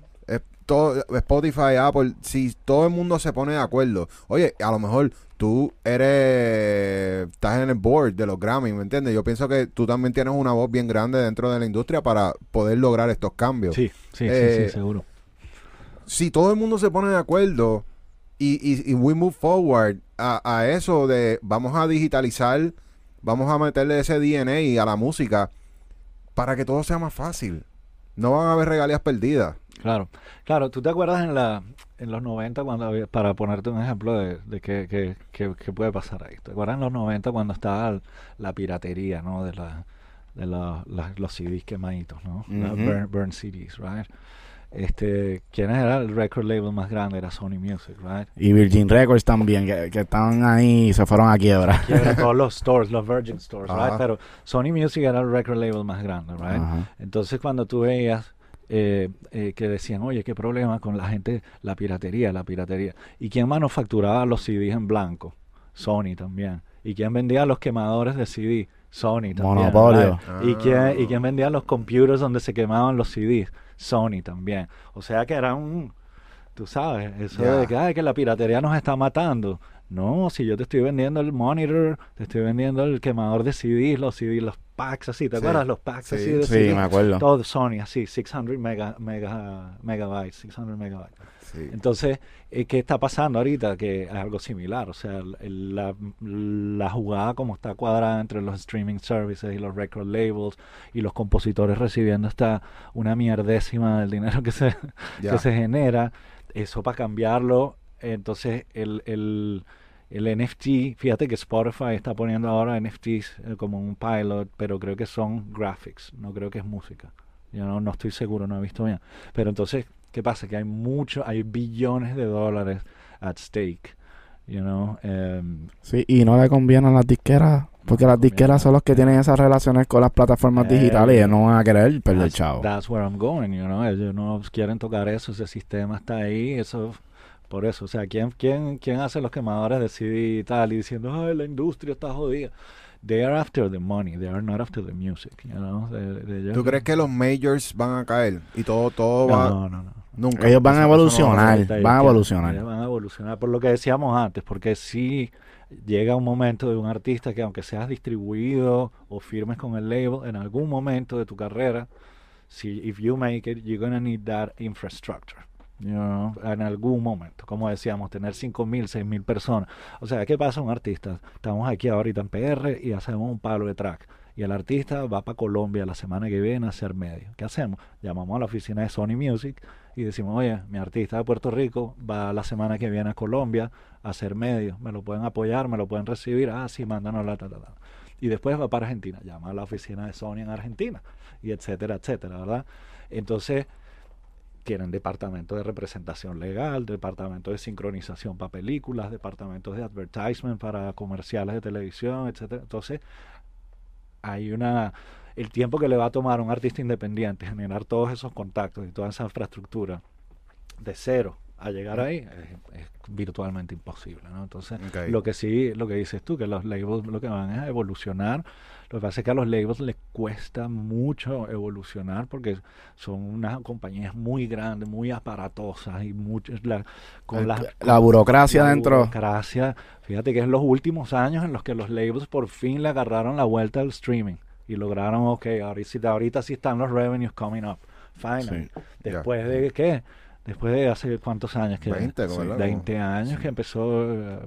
todo, Spotify, Apple, si todo el mundo se pone de acuerdo, oye, a lo mejor tú eres, estás en el board de los Grammy, ¿me entiendes? Yo pienso que tú también tienes una voz bien grande dentro de la industria para poder lograr estos cambios. Sí, sí, Eh, sí, sí, seguro. si todo el mundo se pone de acuerdo y, y, y we move forward a, a eso de vamos a digitalizar, vamos a meterle ese DNA a la música para que todo sea más fácil. No van a haber regalías perdidas. Claro, claro, ¿tú te acuerdas en la en los 90 cuando había, para ponerte un ejemplo de, de qué, qué- qué- qué puede pasar ahí? ¿Te acuerdas en los 90 cuando estaba la piratería, ¿no? De, la, de la- la- los CDs quemaditos, ¿no? Los Ujú. burn, burn CDs, right? Este, ¿quién era el record label más grande? Era Sony Music, right? Y Virgin Records también, que, que estaban ahí y se fueron a quiebra. Quiebra todos los <laughs> stores, los Virgin stores, right? Pero Sony Music era el record label más grande, right? Entonces cuando tú veías eh, eh, que decían, oye, qué problema con la gente, la piratería, la piratería. ¿Y quién manufacturaba los CDs en blanco? Sony también. ¿Y quién vendía los quemadores de CD? Sony también. Monopolio. ¿Y, quién, ¿Y quién vendía los computers donde se quemaban los CDs? Sony también. O sea que era un... Tú sabes, eso de que, ay, que la piratería nos está matando. No, si yo te estoy vendiendo el monitor, te estoy vendiendo el quemador de CDs, los CDs, los packs así, ¿te Sí, acuerdas? Los packs sí. así de Sí, CD. me acuerdo. Todo Sony, así, 600 mega, mega, megabytes, 600 megabytes. Sí. Entonces, eh, ¿qué está pasando ahorita? Que es algo similar, o sea, la, la jugada como está cuadrada entre los streaming services y los record labels y los compositores recibiendo hasta una mierdécima del dinero que se, que se genera, eso para cambiarlo, entonces el, el, el NFT, fíjate que Spotify está poniendo ahora NFTs eh, como un pilot, pero creo que son graphics, no creo que es música. Yo no, no estoy seguro, no he visto bien. Pero entonces, ¿qué pasa? Que hay mucho, hay billones de dólares at stake, you know, em, Sí, y no le conviene a las disqueras, porque las disqueras son los que tienen esas relaciones con las plataformas Eh, digitales y ellos no van a querer perder That's, chavo. that's where I'm going, you know. Ellos no quieren tocar eso, ese sistema está ahí, eso por eso, o sea, ¿quién, quién, quién hace los quemadores de CD y tal y diciendo, ay, la industria está jodida? They are after the money, they are not after the music, you know. De ellos- ¿Tú crees que los majors van a caer? Y todo, todo va... No, no, no. Nunca. Ellos van a no evolucionar. van a evolucionar. ellos van a evolucionar por lo que decíamos antes, porque si llega un momento de un artista que aunque seas distribuido o firmes con el label, en algún momento de tu carrera, si if you make it, you're gonna need that infrastructure. En algún momento, como decíamos, tener 5.000, 6.000 personas. O sea, ¿qué pasa un artista? Estamos aquí ahorita en PR y hacemos un palo de track. Y el artista va para Colombia la semana que viene a hacer medio. ¿Qué hacemos? Llamamos a la oficina de Sony Music y decimos, oye, mi artista de Puerto Rico va la semana que viene a Colombia a hacer medio. ¿Me lo pueden apoyar? ¿Me lo pueden recibir? Ah, sí, mándanos la, ta. Y después va para Argentina. Llama a la oficina de Sony en Argentina. Y etcétera, etcétera, ¿verdad? Entonces, tienen departamento de representación legal, departamento de sincronización para películas, departamentos de advertisement para comerciales de televisión, etcétera. Entonces, hay una el tiempo que le va a tomar a un artista independiente generar todos esos contactos y toda esa infraestructura de cero a llegar ahí es, es virtualmente imposible, ¿no? Entonces, Ok. lo que sí, lo que dices tú, que los labels lo que van es a evolucionar. Lo que pasa es que a los labels les cuesta mucho evolucionar porque son unas compañías muy grandes, muy aparatosas y muchas la, con El- las la burocracia la dentro. burocracia. Fíjate que es los últimos años en los que los labels por fin le agarraron la vuelta al streaming y lograron, ok, ahorita, ahorita sí están los revenues coming up. Finally. Sí. Después de qué? Después de hace cuántos años que 20, como Sí, loco. 20 años Sí. que empezó eh,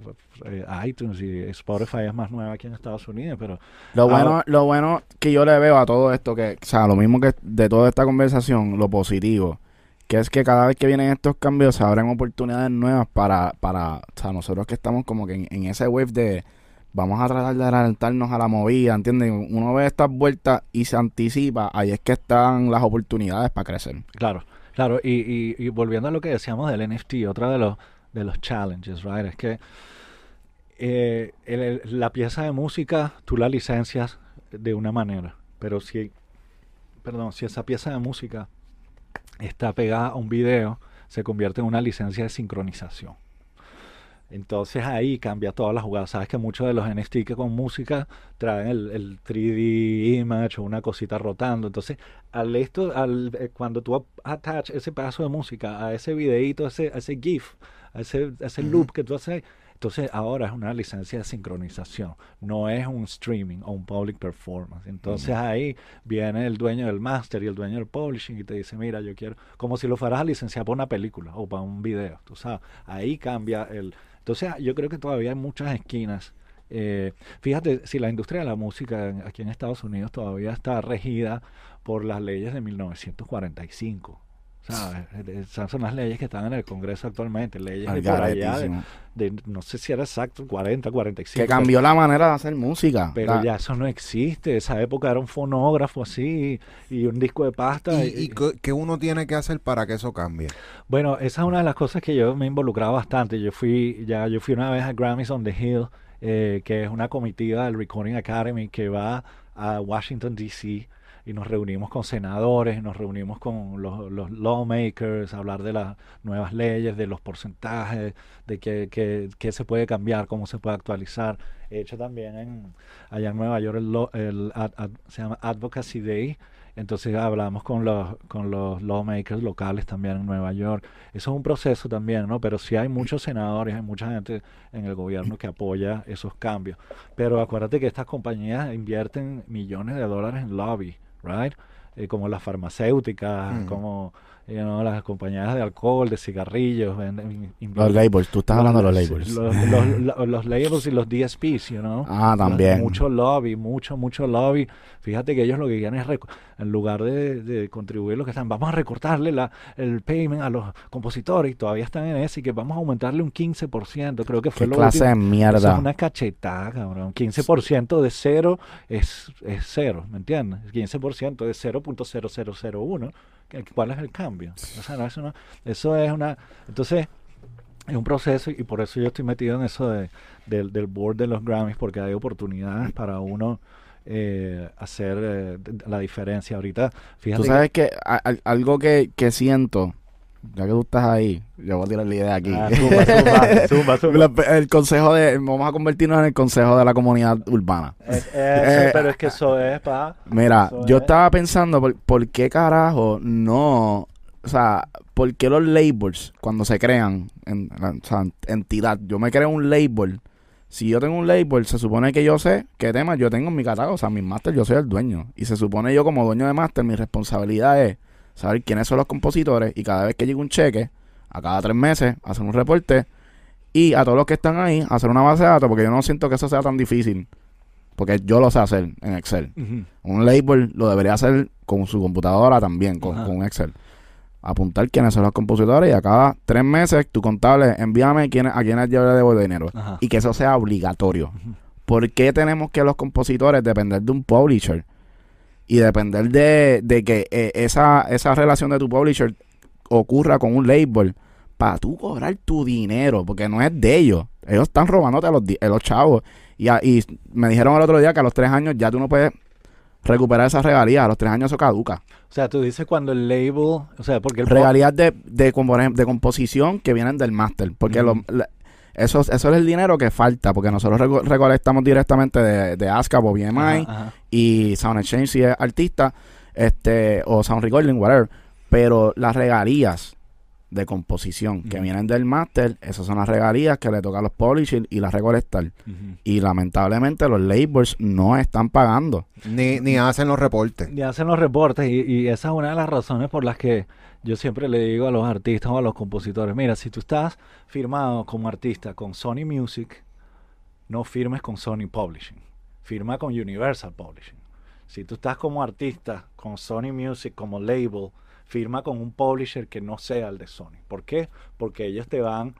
eh, iTunes y Spotify es más nueva aquí en Estados Unidos, pero Lo Ah, bueno, lo bueno que yo le veo a todo esto, que, o sea, lo mismo que de toda esta conversación, lo positivo, que es que cada vez que vienen estos cambios se abren oportunidades nuevas para, para o sea, nosotros que estamos como que en, en ese wave de vamos a tratar de adelantarnos a la movida, ¿entiendes? Uno ve estas vueltas y se anticipa, ahí es que están las oportunidades para crecer. Claro, claro, y, y, volviendo a lo que decíamos del NFT, otra de los de los challenges, right, es que eh, el- la pieza de música tú la licencias de una manera, pero si, perdón, si esa pieza de música está pegada a un video, se convierte en una licencia de sincronización. Entonces ahí cambia toda la jugada. Sabes que muchos de los NFT que con música traen el, el 3D image o una cosita rotando. Entonces, al esto, al, eh, cuando tú attach ese pedazo de música a ese videíto, a ese, a ese GIF, a ese, a ese loop que tú haces, entonces ahora es una licencia de sincronización, no es un streaming o un public performance. Entonces ahí viene el dueño del master y el dueño del publishing y te dice, mira, yo quiero, como si lo fueras a licenciar para una película o para un video, tú sabes, ahí cambia el... Entonces yo creo que todavía hay muchas esquinas. Eh, fíjate, si la industria de la música aquí en Estados Unidos todavía está regida por las leyes de 1945. ¿Sabes? Esas son las leyes que están en el Congreso actualmente, leyes de por allá, de, no sé si era exacto, 40, 45. Que cambió la manera de hacer música. Pero La- ya eso no existe. Esa época era un fonógrafo así y un disco de pasta. ¿Y, y qué- qué uno tiene que hacer para que eso cambie? Bueno, esa es una de las cosas que yo me he involucrado bastante. Yo fui, ya yo fui una vez a Grammys on the Hill, eh, que es una comitiva del Recording Academy que va a Washington D.C. y nos reunimos con senadores, nos reunimos con los, los lawmakers, hablar de las nuevas leyes, de los porcentajes, de qué, qué- qué se puede cambiar, cómo se puede actualizar. He hecho también en, allá en Nueva York el, el ad- se llama Advocacy Day, entonces hablamos con los, con los lawmakers locales también en Nueva York. Eso es un proceso también, ¿no? Pero sí hay muchos senadores, hay mucha gente en el gobierno que apoya esos cambios. Pero acuérdate que estas compañías invierten millones de dólares en lobby, ¿right? Eh, como las farmacéuticas, Mm. como you know, las compañías de alcohol, de cigarrillos. venden- Los labels, tú estás hablando de los labels. Los, los- labels y los DSPs, you know. Ah, también. Mucho lobby, mucho, mucho lobby. Fíjate que ellos lo que quieren es, en lugar de, de contribuir lo que están, vamos a recortarle la, el payment a los compositores y todavía están en ese y que vamos a aumentarle un 15%. Creo que fue ¿Qué lo clase último. de Eso mierda? es una cachetada, cabrón. 15% de cero es, es cero, ¿me entiendes? 15% de 0.0001. ¿qué- ¿Cuál es el cambio? O sea, no, eso, no, eso es una... Entonces, es un proceso y por eso yo estoy metido en eso de, del, del board de los Grammys, porque hay oportunidades para uno eh, hacer eh, la diferencia. Ahorita, fíjate Tú sabes que a- al- algo que, que siento, ya que tú estás ahí, yo voy a tirar la idea aquí. Ah, zumba, <laughs> el consejo de, vamos a convertirnos en el consejo de la comunidad urbana. Eh, Eh, pero es que eso es pa... Mira, Eso yo es. estaba pensando, por, ¿por qué carajo no? O sea, ¿por qué los labels, cuando se crean, en, o sea, entidad, yo me creo un label. Si yo tengo un label, se supone que yo sé qué temas yo tengo en mi catálogo. O sea, mi máster, yo soy el dueño. Y se supone yo, como dueño de máster, mi responsabilidad es saber quiénes son los compositores. Y cada vez que llegue un cheque, a cada tres meses, hacer un reporte. Y a todos los que están ahí, hacer una base de datos. Porque yo no siento que eso sea tan difícil. Porque yo lo sé hacer en Excel. Un label lo debería hacer con su computadora también, con, con Excel. Apuntar quiénes son los compositores y a cada tres meses tu contable envíame quiénes, a quiénes yo le debo dinero. Ajá. Y que eso sea obligatorio. Ujú. ¿Por qué tenemos que los compositores depender de un publisher? Y depender de, de que eh, esa, esa relación de tu publisher ocurra con un label para tú cobrar tu dinero, porque no es de ellos. Ellos están robándote a los, a los chavos. Y, a- y me dijeron el otro día que a los tres años ya tú no puedes recuperar esas regalías. A los tres años eso caduca. O sea, tú dices cuando el label, o sea, porque el Regalías de, de, de composición que vienen del máster. Porque lo- la- eso, eso es el dinero que falta. Porque nosotros reco- recolectamos directamente de, de ASCAP o BMI Ajá, ajá. y Sound Exchange si es artista, este, o Sound Recording, whatever. Pero las regalías de composición que vienen del máster, esas son las regalías que le toca a los publishers y las recolectar. Y lamentablemente los labels no están pagando. Ni, ni hacen los reportes. Y hacen los reportes y, y esa es una de las razones por las que yo siempre le digo a los artistas o a los compositores, mira, si tú estás firmado como artista con Sony Music, no firmes con Sony Publishing, firma con Universal Publishing. Si tú estás como artista con Sony Music como label, firma con un publisher que no sea el de Sony. ¿Por qué? Porque ellos te van...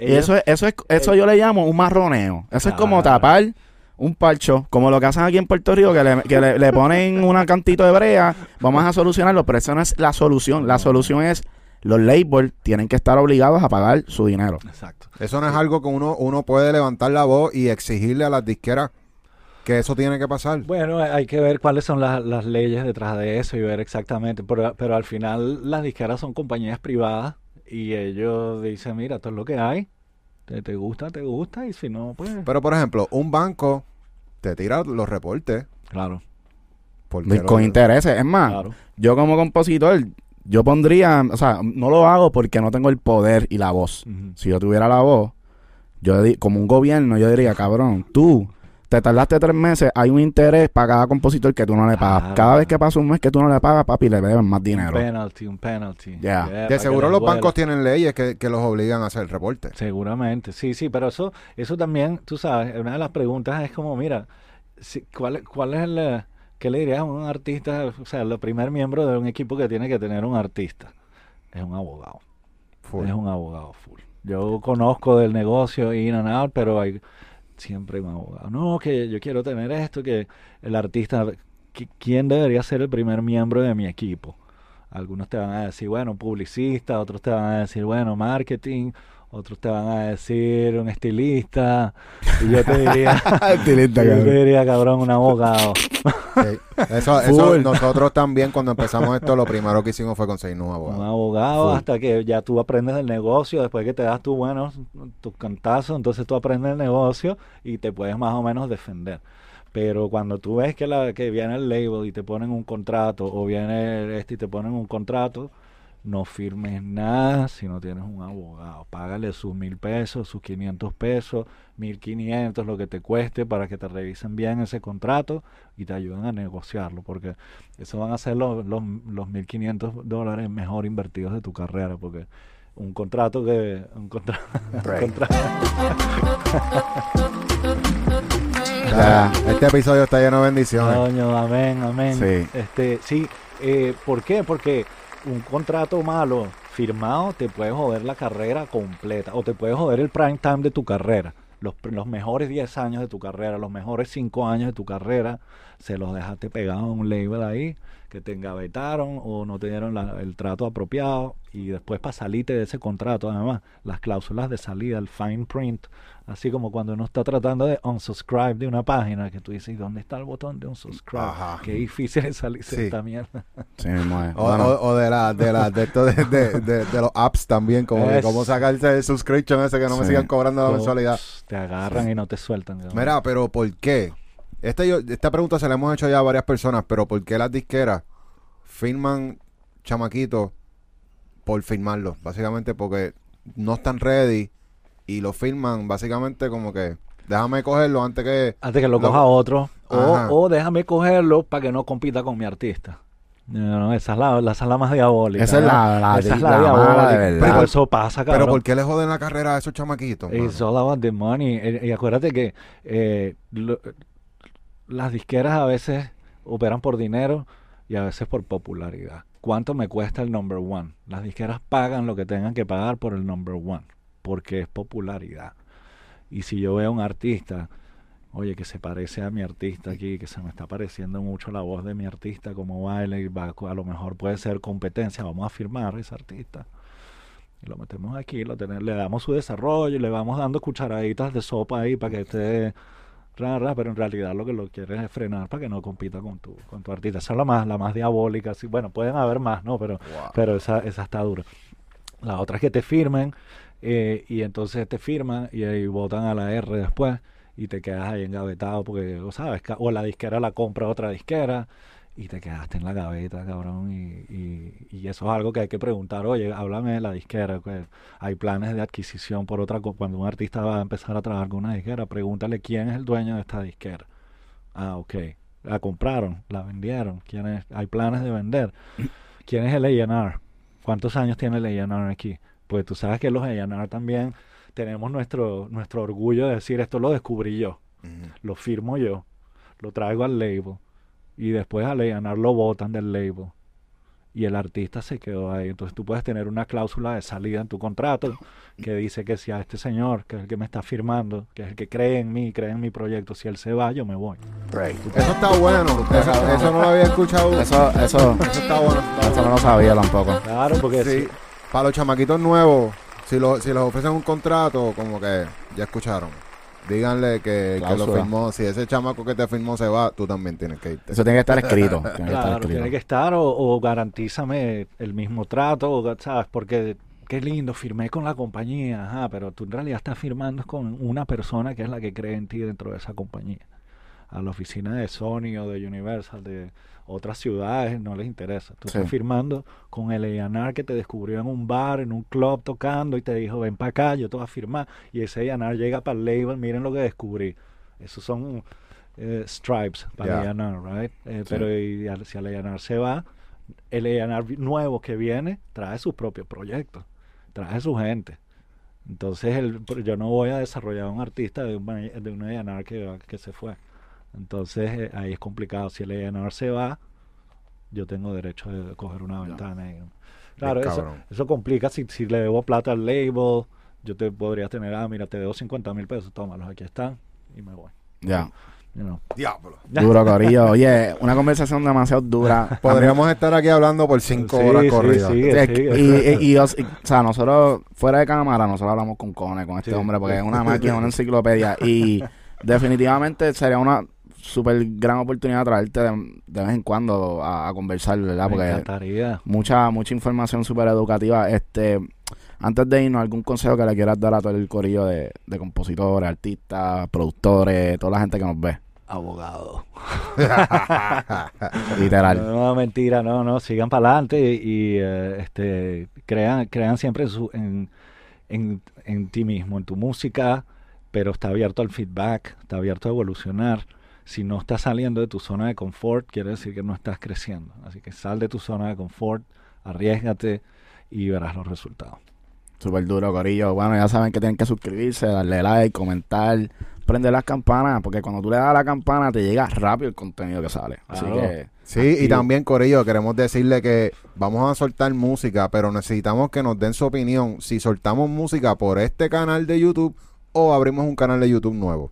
Y eso es, eso es, eso yo le llamo un marroneo. Eso es como tapar un parcho, como lo que hacen aquí en Puerto Rico, que le, que le, le ponen un cantito de brea, vamos a solucionarlo, pero eso no es la solución. La solución es los labels tienen que estar obligados a pagar su dinero. Exacto. Eso no es algo que uno, uno puede levantar la voz y exigirle a las disqueras que eso tiene que pasar. Bueno, hay que ver cuáles son las, las leyes detrás de eso y ver exactamente, pero, pero al final las disqueras son compañías privadas y ellos dicen, mira, esto es lo que hay, te, te gusta, te gusta y si no, pues... Pero, por ejemplo, un banco te tira los reportes. claro, Porque Con lo- intereses. Es más, claro. yo como compositor, yo pondría, o sea, no lo hago porque no tengo el poder y la voz. Si yo tuviera la voz, yo como un gobierno, yo diría, cabrón, tú te tardaste tres meses, hay un interés para cada compositor que tú no le pagas. Cada vez que pasa un mes que tú no le pagas, papi, le deben más Un dinero. penalty, un penalty. Ya. Yeah, De seguro los bancos tienen leyes que, que los obligan a hacer el reporte. Seguramente, sí, sí, pero eso, eso también, tú sabes, una de las preguntas es como, mira, si- ¿cuál, cuál es el, qué le dirías a un artista, o sea, el primer miembro de un equipo que tiene que tener un artista? Es un abogado. Full. Es un abogado full. Yo conozco del negocio in and out, pero hay siempre un abogado. No, que yo quiero tener esto, que el artista, qui- ¿quién debería ser el primer miembro de mi equipo? Algunos te van a decir, bueno, publicista, otros te van a decir, bueno, marketing, otros te van a decir un estilista, y yo te diría, <laughs> Estilista, <laughs> yo te diría, cabrón, un abogado. Sí. Eso, <laughs> eso nosotros también cuando empezamos esto, lo primero que hicimos fue conseguirnos un Un abogado. abogado Full. hasta que ya tú aprendes el negocio, después que te das tus buenos, tus cantazos, entonces tú aprendes el negocio y te puedes más o menos defender. Pero cuando tú ves que, la, que viene el label y te ponen un contrato, o viene este y te ponen un contrato, no firmes nada si no tienes un abogado. Págale sus mil pesos, sus 500 pesos, mil quinientos, lo que te cueste para que te revisen bien ese contrato y te ayuden a negociarlo, porque eso van a ser los, los, los 1.500 dólares mejor invertidos de tu carrera, porque un contrato que... Un, contra- <laughs> un contrato... <laughs> Este episodio está lleno de bendiciones. Coño, amén, amén. Sí. Este, sí, eh, ¿por qué? Porque un contrato malo firmado te puede joder la carrera completa o te puede joder el prime time de tu carrera. Los, los mejores 10 años de tu carrera, los mejores 5 años de tu carrera, se los dejaste pegados a un label ahí que te engavetaron o no te dieron la- el trato apropiado y después para salirte de ese contrato, además, las cláusulas de salida, el fine print, así como cuando uno está tratando de unsubscribe de una página que tú dices, ¿dónde está el botón de unsubscribe? Ajá. Qué difícil es salirse de Sí. esta mierda. Sí. O, Bueno, o- o de la de la de, esto de, de- de- de los apps también, como Es- cómo sacarse el subscription ese que no me sigan cobrando la mensualidad. Te agarran y no te sueltan. cabrón. Mira, pero ¿por qué? Este yo- esta pregunta se la hemos hecho ya a varias personas, pero ¿por qué las disqueras firman chamaquitos por firmarlo? Básicamente porque no están ready y lo firman básicamente como que déjame cogerlo antes que... Antes que lo Lo- coja otro. O, déjame cogerlo para que no compita con mi artista. No, no, esa es la, la, esa es la más diabólica. Esa es la- la- Esa es la la, mala diabólica. de verdad. Pero Pero- eso pasa, cabrón. Pero ¿por qué le joden la carrera a esos chamaquitos? mano? It's all about the money. Eh, Y acuérdate que eh, lo- las disqueras a veces operan por dinero y a veces por popularidad. ¿Cuánto me cuesta el number one? Las disqueras pagan lo que tengan que pagar por el number one, porque es popularidad. Y si yo veo a un artista, oye, que se parece a mi artista aquí, que se me está pareciendo mucho la voz de mi artista, como baila y va, a lo mejor puede ser competencia, vamos a firmar a ese artista. Y lo metemos aquí, lo tener, le damos su desarrollo le vamos dando cucharaditas de sopa ahí para que esté ra, ra, pero en realidad lo que lo quieres es frenar para que no compita con tu, con tu artista. Esa es la más, la más diabólica. Sí, bueno, pueden haber más, ¿no? Pero, Wow. pero esa, esa está dura. La otra es que te firmen eh, y entonces te firman y ahí votan a la R después y te quedas ahí engavetado porque, sabes, o la disquera la compra otra disquera y te quedaste en la gaveta, cabrón. Y, y, y eso es algo que hay que preguntar. Oye, háblame de la disquera. que hay planes de adquisición por otra cosa. Cuando un artista va a empezar a trabajar con una disquera, pregúntale quién es el dueño de esta disquera. Ah, ok. La compraron, la vendieron. ¿Quién es? Hay planes de vender. <clears throat> ¿Quién es el A&R? ¿Cuántos años tiene el A&R aquí? Pues tú sabes que los A&R también tenemos nuestro, nuestro orgullo de decir esto lo descubrí yo, lo firmo yo, lo traigo al label y después al A&R lo botan del label y el artista se quedó ahí. Entonces tú puedes tener una cláusula de salida en tu contrato que dice que si a este señor, que es el que me está firmando, que es el que cree en mí, cree en mi proyecto, si él se va, yo me voy. Right. Eso está bueno. Eso, eso no lo había escuchado. Eso, Eso, eso, está bueno. eso no lo sabía tampoco. Claro, porque Sí, para los chamaquitos nuevos, si, lo, si les ofrecen un contrato, como que ya escucharon. Díganle que, que lo firmó. Si ese chamaco que te firmó se va, tú también tienes que irte. Eso tiene que estar escrito. Tiene que estar escrito. tiene que estar o, o garantízame el mismo trato, o, ¿sabes? Porque qué lindo, firmé con la compañía, ajá, pero tú en realidad estás firmando con una persona que es la que cree en ti dentro de esa compañía. A la oficina de Sony o de Universal, de otras ciudades, no les interesa. Tú Sí. estás firmando con el A&R que te descubrió en un bar, en un club tocando y te dijo, ven para acá, yo te voy a firmar. Y ese A&R llega para el label, miren lo que descubrí. Esos son eh, stripes para Ya. el A&R, right? Eh, Sí. Pero y si el A&R se va, el A&R nuevo que viene trae sus propios proyectos, trae su gente. Entonces el, yo no voy a desarrollar un artista de un, de un que, que se fue. Entonces eh, ahí es complicado. Si el A&R se va, yo tengo derecho de coger una ventana. y- claro, eso, eso complica. Si, si le debo plata al label, yo te podría tener, ah, mira, te debo 50 mil pesos, tómalos, aquí están, y me voy. Ya. You know. Diablo. Duro, Corillo. <laughs> Oye, una conversación demasiado dura. <laughs> Podríamos estar aquí hablando por cinco Sí, horas sí, corridas. sí. Sí, sigue. y, y- y- o sea, nosotros, fuera de cámara, nosotros hablamos con Cone, con este Sí. hombre, porque es una <laughs> máquina, una enciclopedia. Y definitivamente sería una súper gran oportunidad traerte de, de vez en cuando a, a conversar, ¿verdad? Me Porque encantaría. mucha mucha información súper educativa. Este, antes de irnos, ¿algún consejo que le quieras dar a todo el corillo de, de compositores, artistas, productores, toda la gente que nos ve? Abogado. <laughs> Literal. No, mentira, no, no, sigan para adelante y, y, eh, este, crean, crean siempre en, su, en, en, en ti mismo, en tu música, pero está abierto al feedback, está abierto a evolucionar. Si no estás saliendo de tu zona de confort, quiere decir que no estás creciendo. Así que sal de tu zona de confort, arriesgate y verás los resultados. Súper duro, Corillo. Bueno, ya saben que tienen que suscribirse, darle like, comentar, prender las campanas, porque cuando tú le das a la campana te llega rápido el contenido que sale. Así Claro. que, Sí, y también, Corillo, queremos decirle que vamos a soltar música, pero necesitamos que nos den su opinión si soltamos música por este canal de YouTube o abrimos un canal de YouTube nuevo.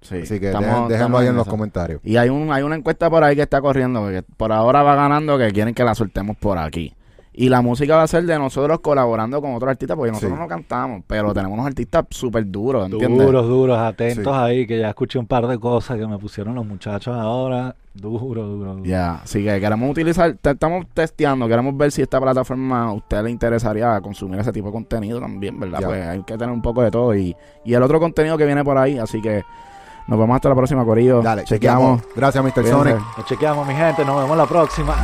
Sí. Así que estamos- déjenlo ahí en los comentarios. Y hay, un, hay una encuesta por ahí que está corriendo, que por ahora va ganando, que quieren que la soltemos por aquí. Y la música va a ser de nosotros colaborando con otros artistas, porque nosotros Sí. no cantamos, pero tenemos unos artistas súper duros, ¿entiendes? Duros, duros, atentos Sí. ahí, que ya escuché un par de cosas que me pusieron los muchachos ahora. Duro, duro, duro. Ya, así que queremos utilizar, te- estamos testeando, queremos ver si esta plataforma a usted le interesaría consumir ese tipo de contenido también, ¿verdad? Ya. Pues hay que tener un poco de todo y, y el otro contenido que viene por ahí, así que nos vemos hasta la próxima, Corillo. Dale, chequeamos. Gracias, Mr. Sonic. Nos chequeamos, mi gente. Nos vemos la próxima.